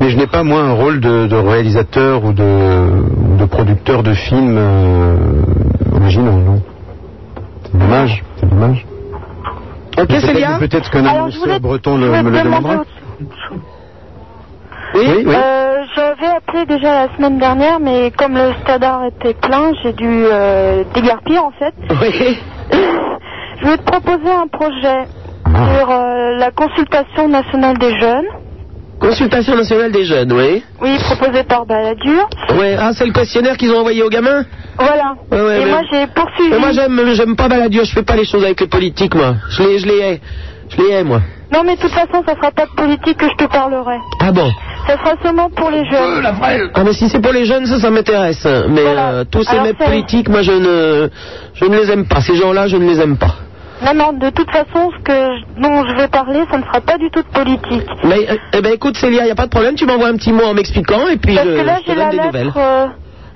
Mais je n'ai pas moi un rôle de, de réalisateur ou de, producteur de films euh, originaux, non. C'est dommage, c'est dommage. Ok, Célia Peut-être voulais- annonceur breton le- me le demander demandera. autre- Oui, oui. Euh, J'avais appelé déjà la semaine dernière, mais comme le stadard était plein, j'ai dû euh, dégarpir en fait. *laughs* Oui. Je vais te proposer un projet sur euh, la consultation nationale des jeunes. Consultation nationale des jeunes, oui. Oui, proposé par Balladur. Ouais, ah, c'est le questionnaire qu'ils ont envoyé aux gamins? Voilà. Ouais, ouais, Et mais- moi j'ai poursuivi. Mais moi, j'aime, j'aime pas Balladur, je fais pas les choses avec les politiques, moi. Je les, je les hais. Je les hais, moi. Non, mais de toute façon, ça sera pas de politique que je te parlerai. Ah bon Ça sera seulement pour les jeunes. Ah, mais si c'est pour les jeunes, ça, ça m'intéresse. Mais Voilà. euh, tous ces mecs politiques, moi, je ne, je ne les aime pas. Ces gens-là, je ne les aime pas. Non, non, de toute façon, ce que je- dont je vais parler, ça ne sera pas du tout de politique. Mais, euh, eh ben, écoute, Célia, il n'y a pas de problème. Tu m'envoies un petit mot en m'expliquant et puis Parce je, que là, je te j'ai donne la des lettre nouvelles. euh,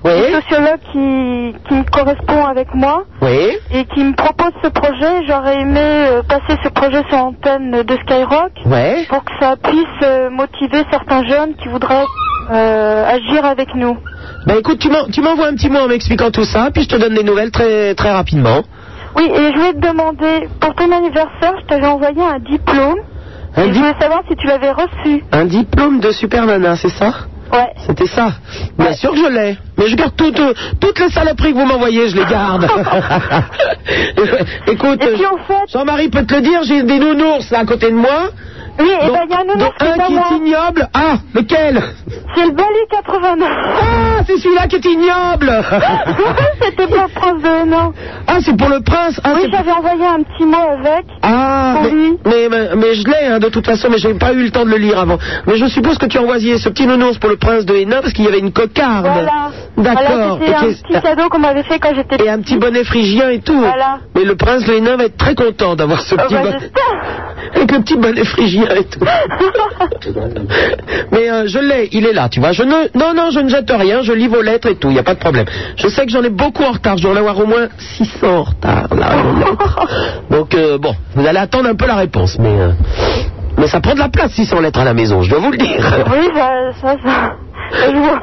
Oui. du sociologue qui, qui me correspond avec moi Oui. et qui me propose ce projet. J'aurais aimé euh, passer ce projet sur antenne de Skyrock Ouais. pour que ça puisse euh, motiver certains jeunes qui voudraient euh, agir avec nous. Ben écoute, tu m'en- tu m'envoies un petit mot en m'expliquant tout ça, puis je te donne des nouvelles très, très rapidement. Oui, et je voulais te demander, pour ton anniversaire, je t'avais envoyé un diplôme. Un, et je voulais savoir si tu l'avais reçu. un diplôme de super nana, c'est ça? Ouais. C'était ça. Bien Ouais. sûr que je l'ai. Mais je garde toutes, toutes les saloperies que vous m'envoyez, je les garde. *laughs* *laughs* Écoute, en fait, Jean-Marie peut te le dire, j'ai des nounours là à côté de moi. Oui, et dont- ben il y a un nounours qui est à qui moi. est ignoble. Ah, lequel C'est le Bali 89. Ah, c'est celui-là qui est ignoble C'était pour le prince de Hénin. Ah, c'est pour le prince ah, Oui, j'avais envoyé un petit mot avec. Ah, Pour mais, lui. mais, mais- mais je l'ai hein, de toute façon, mais j'ai pas eu le temps de le lire avant. Mais je suppose que tu as envoyé ce petit nounours pour le prince de Hénin parce qu'il y avait une cocarde. Voilà. D'accord. Voilà, c'était un petit cadeau qu'on m'avait fait quand j'étais Et un petit bonnet phrygien et tout. Voilà. Mais le prince de Hénin va être très content d'avoir ce Ah petit bah, bonnet. Avec le petit bonnet phrygien *laughs* et tout. Mais euh, je l'ai, il est là, tu vois. Je ne, non, non, je ne jette rien, je lis vos lettres et tout, il n'y a pas de problème. Je sais que j'en ai beaucoup en retard, je dois en avoir au moins 600 en retard, là. Donc, euh, bon, vous allez attendre un peu la réponse, mais, euh, mais ça prend de la place 600 lettres à la maison, je dois vous le dire. *laughs* Oui, ça, ça, ça. Je vois.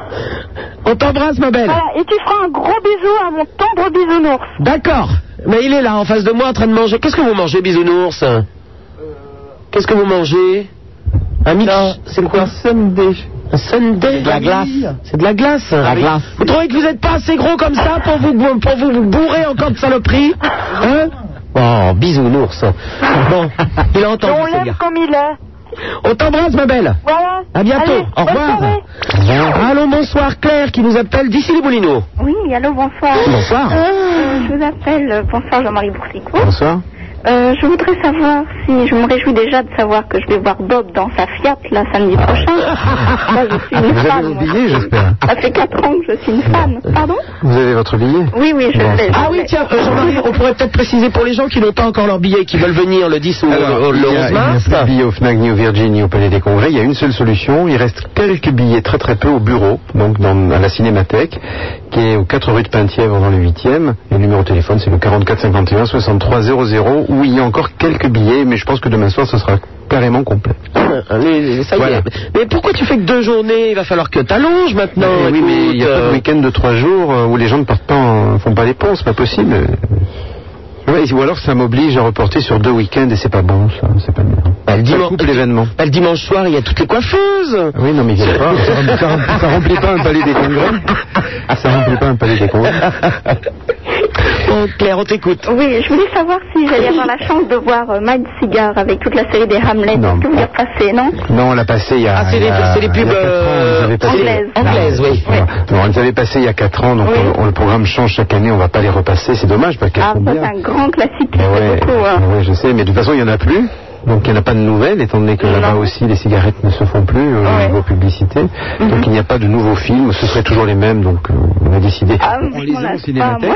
On t'embrasse, ma belle. Voilà, et tu feras un gros bisou à mon tendre bisounours. D'accord. Mais il est là, en face de moi, en train de manger. Qu'est-ce que vous mangez, bisounours? Qu'est-ce que vous mangez? Un mix? C'est quoi? Un sundae. Un sundae De la glace. C'est de la glace La glace. Vous trouvez que vous n'êtes pas assez gros comme ça pour vous, pour vous, vous bourrer encore de saloperies? Hein? Oh, bisounours. Bon, il a entendu, on l'aime comme il est. On t'embrasse, ma belle. Voilà. À bientôt. Allez, Au revoir. soirée. Allô, bonsoir, Claire, qui nous appelle d'ici les Moulineaux. Oui, allô, bonsoir. Bonsoir. Euh, je vous appelle, euh, bonsoir Jean-Marie Boursicot. Bonsoir. Euh, je voudrais savoir si, je me réjouis déjà de savoir que je vais voir Bob dans sa Fiat, là, samedi prochain. Moi, je suis *laughs* une Vous avez vos moi. billets, j'espère. Ça fait 4 ans que je suis une fan. Pardon Vous avez votre billet Oui, oui, je Bon. l'ai. Ah oui, l'ai. tiens, euh, Jean-Marie, on pourrait peut-être préciser pour les gens qui n'ont pas encore leur billet et qui veulent venir le 10 ou Alors, le il y a- 11 il n'y a mars. plus de billets au FNAC, ni au Virgin, ni au Palais des Congrès. Il y a une seule solution. Il reste quelques billets, très très peu, au bureau, donc dans, à la Cinémathèque, qui est aux 4 rue de Penthièvre dans le 8e. Et le numéro de téléphone, c'est le 44 51 63 00, où il y a encore quelques billets, mais je pense que demain soir, ce sera carrément complet. *laughs* Euh, y est. Mais pourquoi tu fais que deux journées? Il va falloir que t'allonges maintenant. Eh oui, mais il n'y a écoute, pas de euh, week-end de 3 jours euh, où les gens ne partent pas, en- font pas les ponts, c'est pas possible. Ouais, ou alors ça m'oblige à reporter sur deux week-ends et c'est pas bon, ça, c'est pas bien. bah, le, Ça dimanche, coupe l'événement. bah, le dimanche soir, il y a toutes les coiffeuses. Oui, non, mais il y a *laughs* pas. Ça, remplit- ça remplit- ça remplit pas un palais des congrès. Ça remplit pas un palais des congrès. *laughs* Bon, Claire, on t'écoute. Oui, je voulais savoir si j'allais avoir la chance de voir euh, Mind Cigar avec toute la série des Hamlet. Non. Que vous y repassez, non? Non, on l'a passé il y a. Ah, c'est les- c'est les pubs, avait euh, anglaises. Anglaises, oui. Oui. Non, on les avait passés il y a 4 ans, donc Oui. on- on- le programme change chaque année, on va pas les repasser, c'est dommage parce qu'elles Ah, sont bien. c'est un grand classique ouais, beaucoup. hein. ouais, je sais, mais de toute façon, il n'y en a plus. Donc il n'y en a pas de nouvelles, étant donné que là-bas aussi les cigarettes ne se font plus euh, Ouais. au niveau publicité. Donc il n'y a pas de nouveaux films, ce seraient toujours les mêmes, donc euh, on a décidé. Ah, on les on a a en pas, cinémathèque.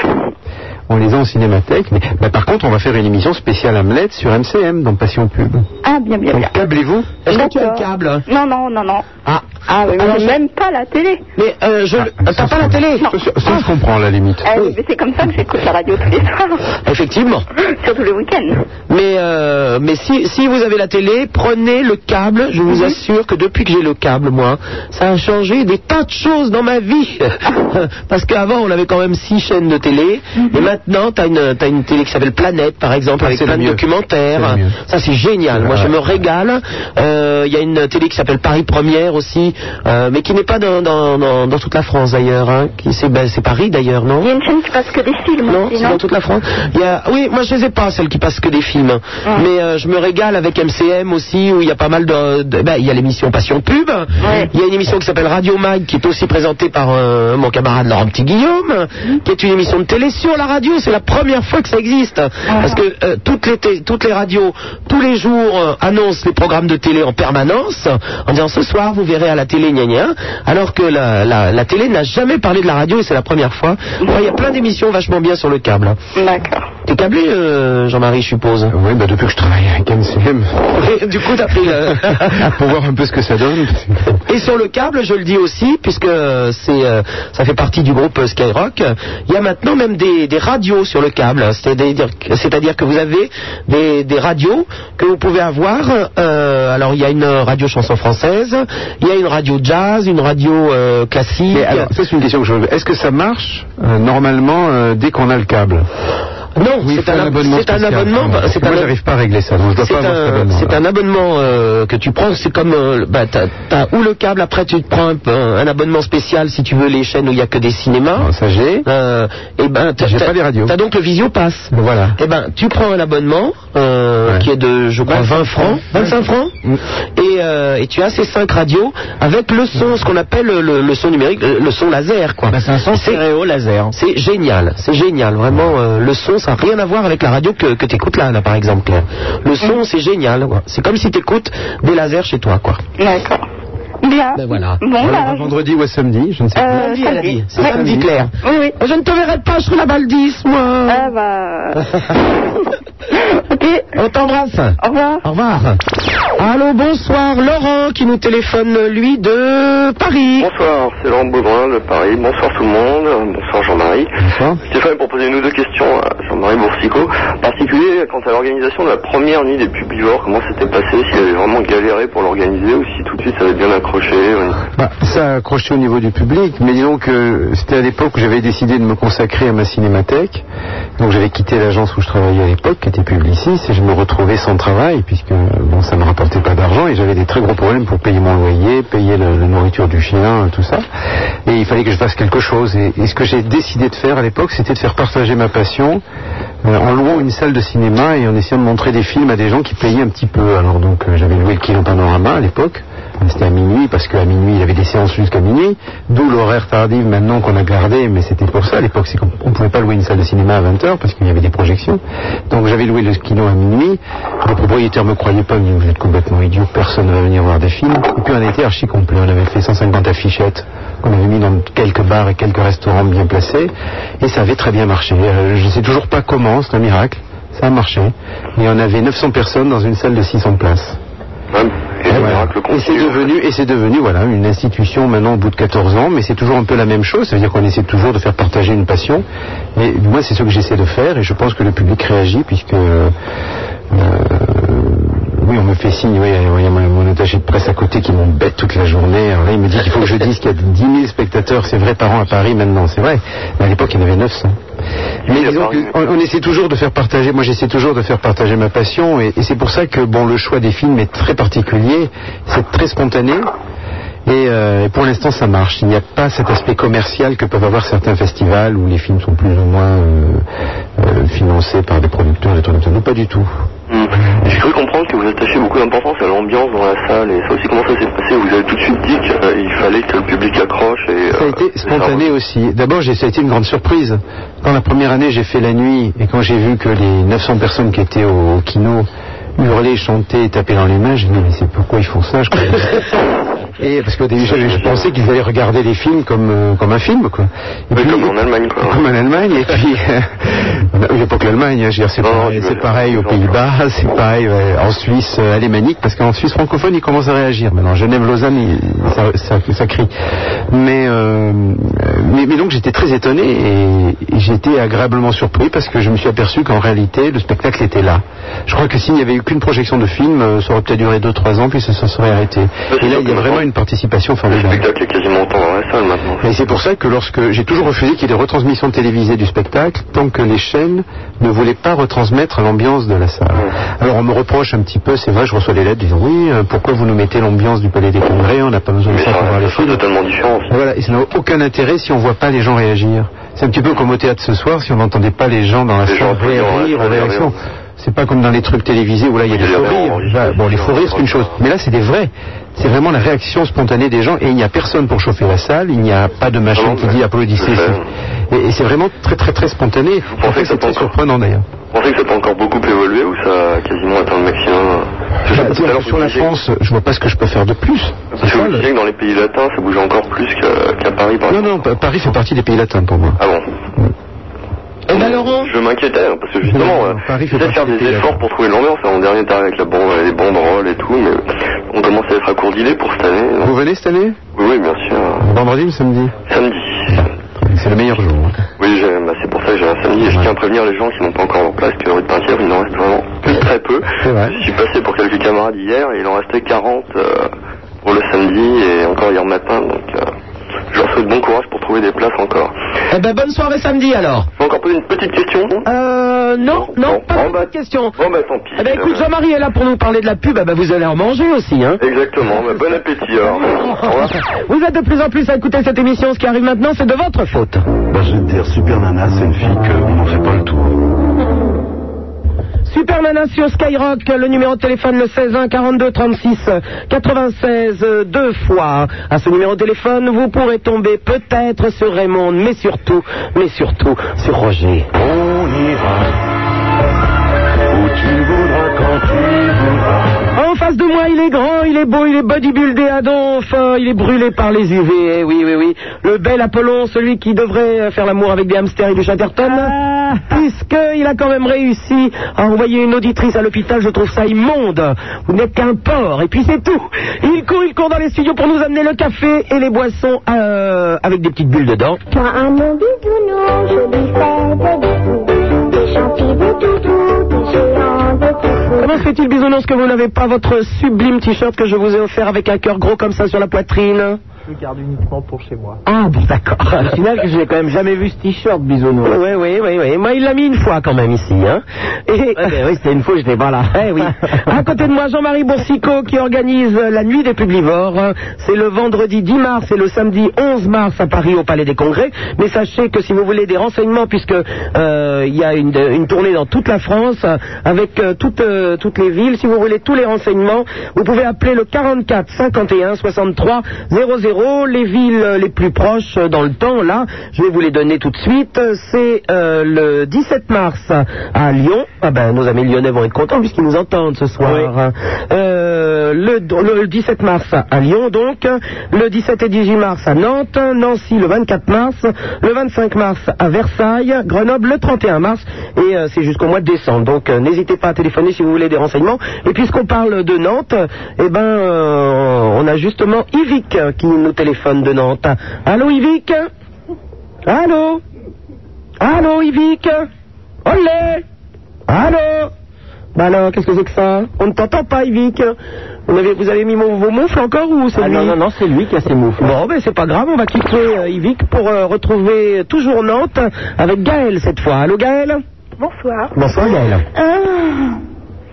On les a en cinémathèque, mais bah, par contre on va faire une émission spéciale Hamlet sur MCM, dans Passion Pub. Ah, bien, bien, bien. Donc câblez-vous. Est-ce que tu as le câble? Non, non, non, non. Ah, Ah, oui, mais j'ai même pas la télé. mais euh, je, Ah, t'as pas la télé. Ça, ça, je comprends à la limite. Ah, oui, mais c'est comme ça que j'écoute la radio tous les soirs. *laughs* Effectivement. Surtout le week-end. Mais, euh, mais si, si vous avez la télé, prenez le câble. Je vous assure que depuis que j'ai le câble, moi, ça a changé des tas de choses dans ma vie. *laughs* Parce qu'avant, on avait quand même six chaînes de télé. Et maintenant, t'as une, t'as une télé qui s'appelle Planète, par exemple, Ah, avec plein le de mieux. documentaires. Ça, c'est génial. Moi, je me régale. Euh, Il y a une télé qui s'appelle Paris Première aussi, euh, mais qui n'est pas dans, dans, dans, dans toute la France d'ailleurs. Hein, c'est, ben, c'est Paris d'ailleurs, non? Il y a une chaîne qui passe que des films non, c'est dans toute la France. Il y a... Oui, moi je les ai pas, celles qui passent que des films. Mais euh, je me régale avec MCM aussi, où il y a pas mal de... de- ben, il y a l'émission Passion Pub. Il y a une émission qui s'appelle Radio Mag, qui est aussi présentée par euh, mon camarade Laurent Petit Guillaume, qui est une émission de télé sur la radio. C'est la première fois que ça existe. Parce que toutes, les toutes les radios, tous les jours, annoncent les programmes de télé en permanence, en disant ce soir vous verrez à la télé gna gna, alors que la, la, la télé n'a jamais parlé de la radio et c'est la première fois. Ouais, Il y a plein d'émissions vachement bien sur le câble. D'accord. T'es câblé, euh, Jean-Marie, je suppose? Oui, bah depuis que je travaille avec MCM, Et du coup, t'as pris le... *laughs* pour voir un peu ce que ça donne. Et sur le câble, je le dis aussi, puisque c'est, euh, ça fait partie du groupe Skyrock, il y a maintenant même des, des radios sur le câble. C'est-à-dire, c'est-à-dire que vous avez des, des radios que vous pouvez avoir. euh, alors, il y a une radio chanson française, il y a une radio jazz, une radio euh, classique. Alors, c'est une question que je. Est-ce que ça marche euh, normalement euh, dès qu'on a le câble? Non, Oui, c'est un, ab- abonnement c'est un abonnement. C'est Moi, un, j'arrive pas à régler ça, donc je dois C'est pas avoir cet un, abonnement. c'est un abonnement euh, que tu prends, c'est comme, euh, bah, t'as, ou le câble, après tu te prends un, un abonnement spécial si tu veux les chaînes où il n'y a que des cinémas. Ça j'ai. Euh, et ben, t'as, pas les radios. t'as donc le Visio Pass. Voilà. Et ben, tu prends un abonnement euh, Ouais. qui est de, je crois, 20 francs, 25 francs, Mm. et, et tu as ces 5 radios avec le son, ce qu'on appelle le, le son numérique, le, son laser, quoi. Bah, c'est un son stéréo laser. C'est génial, c'est génial, vraiment. le son, ça n'a rien à voir avec la radio que, que tu écoutes là, là, par exemple. Claire. Le son, c'est génial. quoi. C'est comme si tu écoutes des lasers chez toi, quoi. D'accord. Bien. Ben voilà. Bon, bah, Vendredi ou samedi, je ne sais pas. euh, Samedi, elle a samedi. dit. C'est Ouais. samedi, Claire. Oui, oui. Je ne te verrai pas, je serai la baldisse, moi. Ah bah. *laughs* ok. On t'embrasse. Au revoir. Au revoir. Allô, bonsoir, Laurent qui nous téléphone, lui, de Paris. Bonsoir, c'est Laurent Beaugrand de Paris. Bonsoir tout le monde. Bonsoir Jean-Marie. Bonsoir. Stéphane pour poser une ou deux questions En particulier quant à l'organisation de la première nuit des publivores, comment c'était passé, s'il avait vraiment galéré pour l'organiser ou si tout de suite ça avait bien accroché. Bah, ça a accroché au niveau du public, mais disons que c'était à l'époque où j'avais décidé de me consacrer à ma cinémathèque. Donc j'avais quitté l'agence où je travaillais à l'époque, qui était publiciste, et je me retrouvais sans travail, puisque bon, ça ne me rapportait pas d'argent, et j'avais des très gros problèmes pour payer mon loyer, payer la nourriture du chien, tout ça. Et il fallait que je fasse quelque chose. Et ce que j'ai décidé de faire à l'époque, c'était de faire partager ma passion euh, en louant une salle de cinéma et en essayant de montrer des films à des gens qui payaient un petit peu. Alors donc euh, j'avais loué le Kino Panorama à l'époque. C'était à minuit parce qu'à minuit il y avait des séances jusqu'à minuit, d'où l'horaire tardif maintenant qu'on a gardé, mais c'était pour ça à l'époque, c'est qu'on ne pouvait pas louer une salle de cinéma à 20h parce qu'il y avait des projections. Donc j'avais loué le kino à minuit, les propriétaires me croyaient pas, ils me vous êtes complètement idiot, personne ne va venir voir des films. Et puis on était archi complet, on avait fait 150 affichettes qu'on avait mis dans quelques bars et quelques restaurants bien placés, et ça avait très bien marché. Euh, je ne sais toujours pas comment, c'est un miracle, ça a marché. Et on avait 900 personnes dans une salle de 600 places. Et voilà. c'est devenu, et c'est devenu voilà, une institution maintenant au bout de 14 ans, mais c'est toujours un peu la même chose, ça veut dire qu'on essaie toujours de faire partager une passion. Et moi, c'est ce que j'essaie de faire, et je pense que le public réagit, puisque euh, oui, on me fait signe, oui, il y a mon, attaché de presse à côté qui m'embête toute la journée. Alors là, il me dit qu'il faut que je dise qu'il y a 10 000 spectateurs, c'est vrai, par an à Paris maintenant, c'est vrai. Mais à l'époque, il y en avait 900. Mais disons on essaie toujours de faire partager, moi j'essaie toujours de faire partager ma passion, et, et c'est pour ça que bon, le choix des films est très particulier, c'est très spontané. Et, euh, et pour l'instant, ça marche. Il n'y a pas cet aspect commercial que peuvent avoir certains festivals où les films sont plus ou moins euh, euh, financés par des producteurs, des ça. Non, pas du tout. Hmm. J'ai cru comprendre que vous attachez beaucoup d'importance à l'ambiance dans la salle et ça aussi comment ça s'est passé? Vous avez tout de suite dit qu'il fallait que le public accroche et... Ça a été spontané aussi. D'abord, j'ai- ça a été une grande surprise. Quand la première année, j'ai fait la nuit et quand j'ai vu que les 900 personnes qui étaient au, au kino hurlaient, chantaient, tapaient dans les mains, j'ai dit mais c'est pourquoi ils font ça? Je. *laughs* Et parce début, je, je pensais qu'ils allaient regarder les films comme euh, comme un film, quoi. Et Oui, comme en Allemagne, quoi. Comme en Allemagne. Et puis, il n'y a pas que l'Allemagne. hein, c'est pareil, pareil aux Pays-Bas, c'est pareil en Suisse euh, alémanique, parce qu'en Suisse francophone, ils commencent à réagir. Maintenant, Genève, Lausanne, ça, ça- ça crie. Mais, euh, mais, mais donc, j'étais très étonné et, été agréablement surpris parce que je me suis aperçu qu'en réalité, le spectacle était là. Je crois que s'il n'y avait eu qu'une projection de film, euh, ça aurait peut-être duré 2-3 ans, puis ça, ça serait arrêté. Et là, il y a vraiment une participation Le spectacle est quasiment autant dans la salle maintenant. Et c'est pour ça que lorsque j'ai toujours refusé qu'il y ait des retransmissions télévisées du spectacle, tant que les chaînes ne voulaient pas retransmettre l'ambiance de la salle. Alors on me reproche un petit peu, c'est vrai, je reçois des lettres disant oui, euh, pourquoi vous nous mettez l'ambiance du Palais des Congrès, on n'a pas besoin de ça pour voir les films. totalement différent. Voilà, et ça n'a aucun intérêt si on voit pas les gens réagir. C'est un petit peu comme au théâtre ce soir, si on n'entendait pas les gens dans la Les salle riant, rire ouais, C'est pas comme dans les trucs télévisés où là il y a des faux rires. Bon, les faux rires c'est une chose, mais là c'est des vrais. C'est vraiment la réaction spontanée des gens et il n'y a personne pour chauffer la salle, il n'y a pas de Ah machin non, qui dit applaudissez. Et, c'est vraiment très très très spontané. pensez que ça c'est très surprenant d'ailleurs. Vous pensez que ça peut encore beaucoup évoluer ou ça a quasiment atteint le maximum Bah, sur vous la France, je vois pas ce que je peux faire de plus. Parce que vous disiez que dans les pays latins, ça bouge encore plus qu'à Paris, par Non, exemple. non, Pa- Paris fait partie des pays latins pour moi. Ah bon Eh ben, Laurent Je m'inquiétais, hein, parce que justement, Non, euh, Paris j'essaie de faire des efforts pour trouver l'ambiance. L'an dernier, t'es avec la bombe, les banderoles et tout, mais on commence à être à court d'idées pour cette année. Vous venez cette année? Oui, oui, bien sûr. Vendredi ou samedi? Samedi. C'est le meilleur jour. hein. Oui, bah, c'est pour ça que j'ai un samedi et je tiens à prévenir les gens qui n'ont pas encore leur place que rue de Pintière, il n'en reste vraiment que très peu. Vrai. Je suis passé pour quelques camarades hier et il en restait 40 euh, pour le samedi et encore hier matin, donc euh, je leur souhaite bon courage pour trouver des places encore. Eh ben, bonne soirée samedi alors. Je peux encore poser une petite question Euh, non, non, pas de bah- question. Bon bah tant pis. Eh ben, écoute, Jean-Marie est là pour nous parler de la pub, eh ben, vous allez en manger aussi, hein. Exactement, bah, bon appétit alors. *laughs* Vous êtes de plus en plus à écouter cette émission, ce qui arrive maintenant, c'est de votre faute. Bah, je vais te dire, Super Nana, c'est une fille qu'on n'en fait pas le tour. Super sur Skyrock, le numéro de téléphone le 16 1 42 36 96 euh, deux fois. À ce numéro de téléphone, vous pourrez tomber peut-être sur Raymond, mais surtout, mais surtout sur Roger. On ira où tu voudras quand tu voudras. En face de moi, il est grand, il est beau, il est bodybuildé à donf, euh, il est brûlé par les UV. Eh oui, oui, oui. Le bel Apollon, celui qui devrait euh, faire l'amour avec des hamsters et du Chatterton. Puisqu'il a quand même réussi à envoyer une auditrice à l'hôpital, je trouve ça immonde. Vous n'êtes qu'un porc, et puis c'est tout. Il court, il court dans les studios pour nous amener le café et les boissons euh, avec des petites bulles dedans. Des Comment fait-il, bisounours, que vous n'avez pas votre sublime t-shirt que je vous ai offert avec un cœur gros comme ça sur la poitrine? Le garde uniquement pour chez moi. Ah bon, d'accord. Au final, j'ai quand même jamais vu ce t-shirt, bisounours. Oui, oui, oui, oui. Moi, il l'a mis une fois quand même ici. Hein. Et... Ouais, ben oui, c'était une fois, j'étais pas là. Eh oui. *laughs* À côté de moi, Jean-Marie Boursicot qui organise la nuit des publivores. C'est le vendredi 10 mars et le samedi 11 mars à Paris au Palais des Congrès. Mais sachez que si vous voulez des renseignements, puisque euh, il y a une, une tournée dans toute la France avec euh, toutes, euh, toutes les villes, si vous voulez tous les renseignements, vous pouvez appeler le 44 51 63 00. Les villes les plus proches dans le temps, là, je vais vous les donner tout de suite. C'est euh, le 17 mars à Lyon. Ah ben, nos amis lyonnais vont être contents puisqu'ils nous entendent ce soir. Euh, le, le 17 mars à Lyon, donc. Le 17 et 18 mars à Nantes. Nancy le 24 mars. Le 25 mars à Versailles. Grenoble le 31 mars. Et euh, c'est jusqu'au mois de décembre. Donc, n'hésitez pas à téléphoner si vous voulez des renseignements. Et puisqu'on parle de Nantes, eh ben, on a justement Yvick qui nous téléphone de Nantes. Allô, Yvick Allô Allô, Yvick Olé Allô Bah alors, qu'est-ce que c'est que ça On ne t'entend pas, Yvick. Vous avez, vous avez mis vos, vos moufles encore ou c'est Ah lui non, non, non, c'est lui qui a ses moufles. Bon, ben c'est pas grave, on va quitter euh, Yvick pour euh, retrouver toujours Nantes avec Gaël cette fois. Allô, Gaël Bonsoir. Bonsoir, Gaël.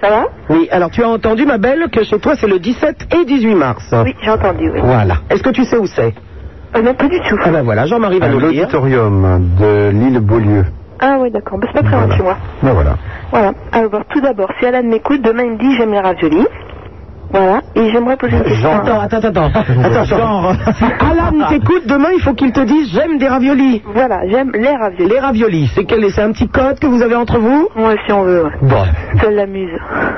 Ça va Oui, alors tu as entendu, ma belle, que chez toi c'est le 17 et 18 mars. Oui, j'ai entendu, oui. Voilà. Est-ce que tu sais où c'est Euh, non, pas du tout. Ah ben voilà, Jean-Marie va À nous le dire. l'auditorium de l'île Beaulieu. Ah oui, d'accord. Bah, c'est pas très loin de chez moi. Ben voilà. Voilà. Alors, tout d'abord, si Alan m'écoute, demain il me dit j'aime les raviolis. Voilà. Et j'aimerais poser une question. Attends, attends, attends. attends, genre. Si Alan t'écoute, demain il faut qu'il te dise j'aime des raviolis. Voilà, j'aime les raviolis. Les raviolis, c'est quel c'est un petit code que vous avez entre vous? Ouais, si on veut. ouais. Bon, Ça l'amuse.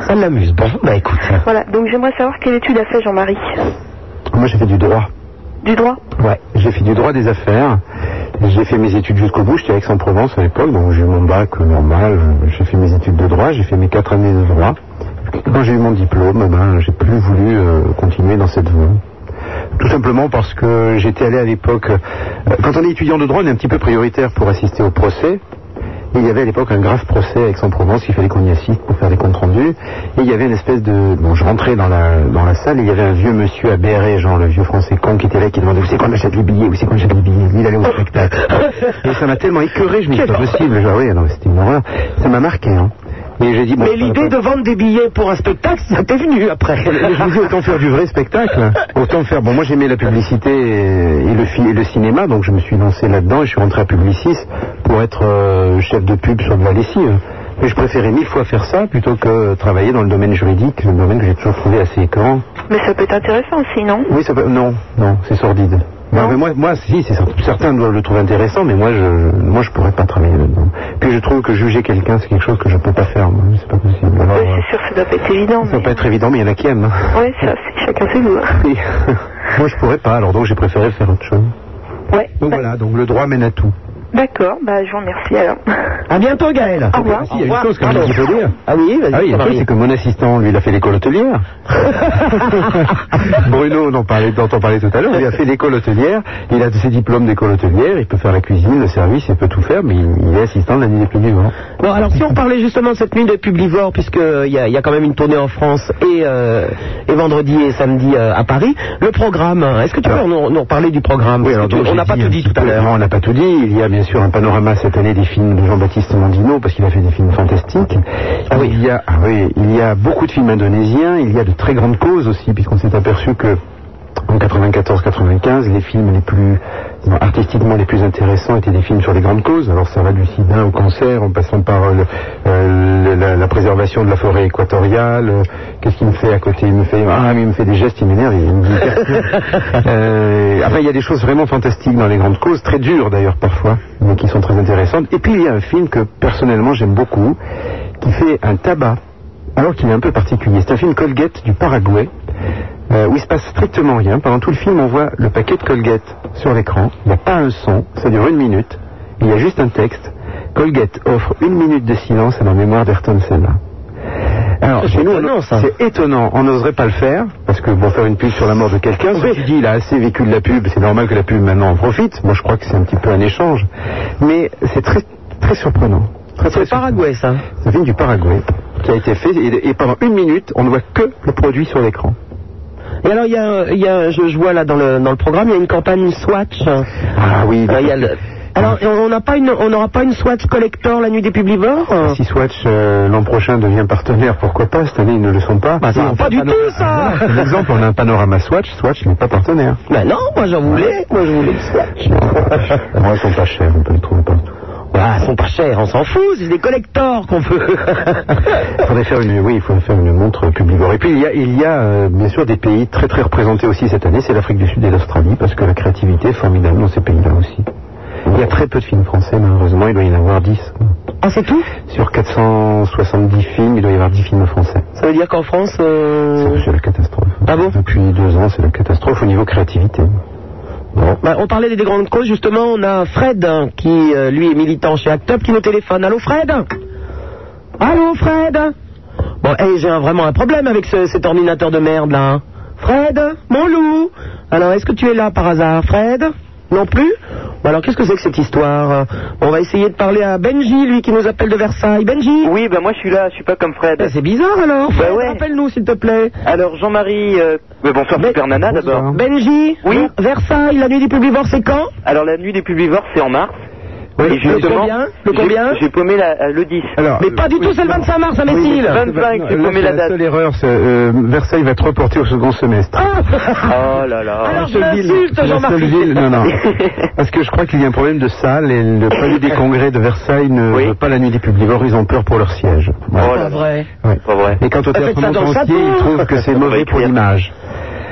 ça l'amuse. Bon, bah écoute. Voilà. Donc, j'aimerais savoir quelle étude a fait Jean-Marie. Moi, j'ai fait du droit. Du droit? Ouais, j'ai fait du droit des affaires. J'ai fait mes études jusqu'au bout. J'étais à Aix-en-Provence à l'époque, donc j'ai eu mon bac euh, normal. J'ai fait mes études de droit. J'ai fait mes quatre années de droit. Quand j'ai eu mon diplôme, ben, j'ai plus voulu euh, continuer dans cette voie. Tout simplement parce que j'étais allé à l'époque. euh, quand on est étudiant de droit, on est un petit peu prioritaire pour assister au procès. Il y avait à l'époque un grave procès à Aix-en-Provence, il fallait qu'on y assiste pour faire des comptes rendus. Et il y avait une espèce de... Bon, je rentrais dans la, dans la salle et il y avait un vieux monsieur à Béret, genre le vieux français con, qui était là, qui demandait où c'est qu'on achète les billets, où c'est qu'on achète les billets. Il allait au spectacle. Et ça m'a tellement écœuré, je me dit, c'est pas possible. Genre, oui, non, c'était une horreur. Ça m'a marqué, hein. J'ai dit, bon, Mais l'idée pas- de vendre des billets pour un spectacle, ça t'est venu après. je vous dis autant faire du vrai spectacle, autant faire. Bon, moi j'aimais la publicité et le, et le cinéma, donc je me suis lancé là-dedans et je suis rentré à Publicis pour être euh, chef de pub sur de la lessive. Mais je préférais mille fois faire ça plutôt que travailler dans le domaine juridique, le domaine que j'ai toujours trouvé assez écœurant. Mais ça peut être intéressant aussi, non? Oui, ça peut... non, non, c'est sordide. Non, mais moi, moi, si, c'est certain- certains doivent le trouver intéressant, mais moi, je, moi, je pourrais pas travailler là-dedans. Puis je trouve que juger quelqu'un, c'est quelque chose que je peux pas faire. moi. C'est pas possible. Oui, c'est sûr, ça doit pas être évident. ça peut pas être évident, mais il y en a qui aiment. hein. Oui, ça, chacun ses goûts. Oui. *laughs* Moi, je pourrais pas, alors donc j'ai préféré faire autre chose. Ouais. Donc voilà, donc le droit mène à tout. D'accord, bah je vous remercie alors. À bientôt, Gaël. Au revoir. Ah, il y a une chose quand même qu'il faut dire. Ah oui, vas-y. Ah oui, il y a une chose, Jean-Marie. c'est que mon assistant, lui, il a fait l'école hôtelière. *laughs* Bruno, dont, parlait, dont on parlait tout à l'heure, il a fait l'école hôtelière. Il a ses diplômes d'école hôtelière. Il peut faire la cuisine, le service, il peut tout faire, mais il, il est assistant de la nuit des plus vivants. Bon, alors si on parlait justement de cette nuit des publivores, puisqu'il y, a- il y a quand même une tournée en France et, euh, et vendredi et samedi euh, à Paris, le programme, est-ce que tu peux Alors- nous, nous reparler du programme? Oui, alors donc, On n'a pas tout dit tout à l'heure. Non, on n'a pas tout dit. Il y a bien sûr un panorama cette année des films de Jean-Baptiste Mondino, parce qu'il a fait des films fantastiques. Il y a, ah oui, il y a beaucoup de films indonésiens. Il y a de très grandes causes aussi, puisqu'on s'est aperçu que en 94-95, les films les plus artistiquement les plus intéressants étaient des films sur les grandes causes. Alors ça va du sida au cancer, en passant par euh, le- euh, la, la préservation de la forêt équatoriale. euh, Qu'est-ce qu'il me fait à côté? Il me fait ah mais il me fait des gestes, il m'énerve, il me perturbe. *laughs* Euh, Après il y a des choses vraiment fantastiques dans les grandes causes, très dures d'ailleurs parfois, mais qui sont très intéressantes. Et puis il y a un film que personnellement j'aime beaucoup, qui fait un tabac alors qu'il est un peu particulier. C'est un film Colgate du Paraguay, euh, où il se passe strictement rien. Pendant tout le film, on voit le paquet de Colgate sur l'écran. Il n'y a pas un son, ça dure une minute. Il y a juste un texte. Colgate offre une minute de silence à la mémoire d'Ayrton Senna. Alors, chez nous, c'est étonnant. On n'oserait pas le faire, parce que pour faire une pub sur la mort de quelqu'un, ceci dit, il a assez vécu de la pub, c'est normal que la pub maintenant en profite. Moi, je crois que c'est un petit peu un échange. Mais c'est très, très surprenant. C'est Paraguay, ça. c'est un film du Paraguay qui a été fait et, et pendant une minute, on ne voit que le produit sur l'écran. Et alors, il y a, il y a je, je vois là dans le, dans le programme, il y a une campagne Swatch. Ah oui. Euh, il y a le- Alors, on n'a pas une, on n'aura pas une Swatch Collector la nuit des publivores? Si Swatch euh, l'an prochain devient partenaire, pourquoi pas? Cette année, ils ne le sont pas. Bah, ça Si, va on pas du tout, ça. *laughs* Par exemple, on a un panorama Swatch. Swatch n'est pas partenaire. Ben non, moi j'en voulais. Moi je voulais le Swatch. Moi, ils sont pas chers, on peut le trouver partout. Ah, ils sont pas chers, on s'en fout, c'est des collectors qu'on veut. Il *laughs* faudrait faire une, oui, il faudrait faire une montre publivore. Et puis il y a, il y a euh, bien sûr des pays très très représentés aussi cette année. C'est l'Afrique du Sud et l'Australie parce que la créativité est formidable dans ces pays-là aussi. Il y a très peu de films français malheureusement. Il doit y en avoir 10. Ah, c'est tout? Sur 470 films, il doit y avoir 10 films français. Ça veut dire qu'en France. euh, C'est la catastrophe. Ah bon? Depuis deux ans, c'est la catastrophe au niveau créativité. Bah, on parlait des grandes causes, justement, on a Fred, hein, qui, euh, lui, est militant chez Act Up, qui nous téléphone. Allô, Fred? Allô, Fred? Bon, hey, j'ai un- vraiment un problème avec ce- cet ordinateur de merde, là. hein. Fred Mon loup Alors, est-ce que tu es là, par hasard, Fred? Non plus Bon, alors, qu'est-ce que c'est que cette histoire On va essayer de parler à Benji, lui, qui nous appelle de Versailles. Benji Oui, bah moi je suis là, je suis pas comme Fred. Ben, C'est bizarre, alors. Fred, ouais. Rappelle-nous, s'il te plaît. Alors Jean-Marie, euh, bah, bonsoir Super Nana d'abord. Benji Oui. Versailles, la nuit des publivores, c'est quand Alors la nuit des publivores c'est en mars. Oui, Et le justement, combien Le j'ai- combien J'ai paumé la, euh, le 10. Alors, Mais pas du tout, c'est le 25 mars, imbécile 25, j'ai paumé c'est la la date. seule erreur, c'est, euh, Versailles va être reporté au second semestre. *laughs* Oh là là. Alors, La je la Jean-Marc. non, non. Parce que je crois qu'il y a un problème de salle et le palais des congrès de Versailles ne Oui. veut pas la nuit des publivores, ils ont peur pour leur siège. Voilà. Oh Pas là vrai. Ouais. Pas vrai. Et quant au Faites théâtre Montpensier, ils trouvent que c'est mauvais pour écrire.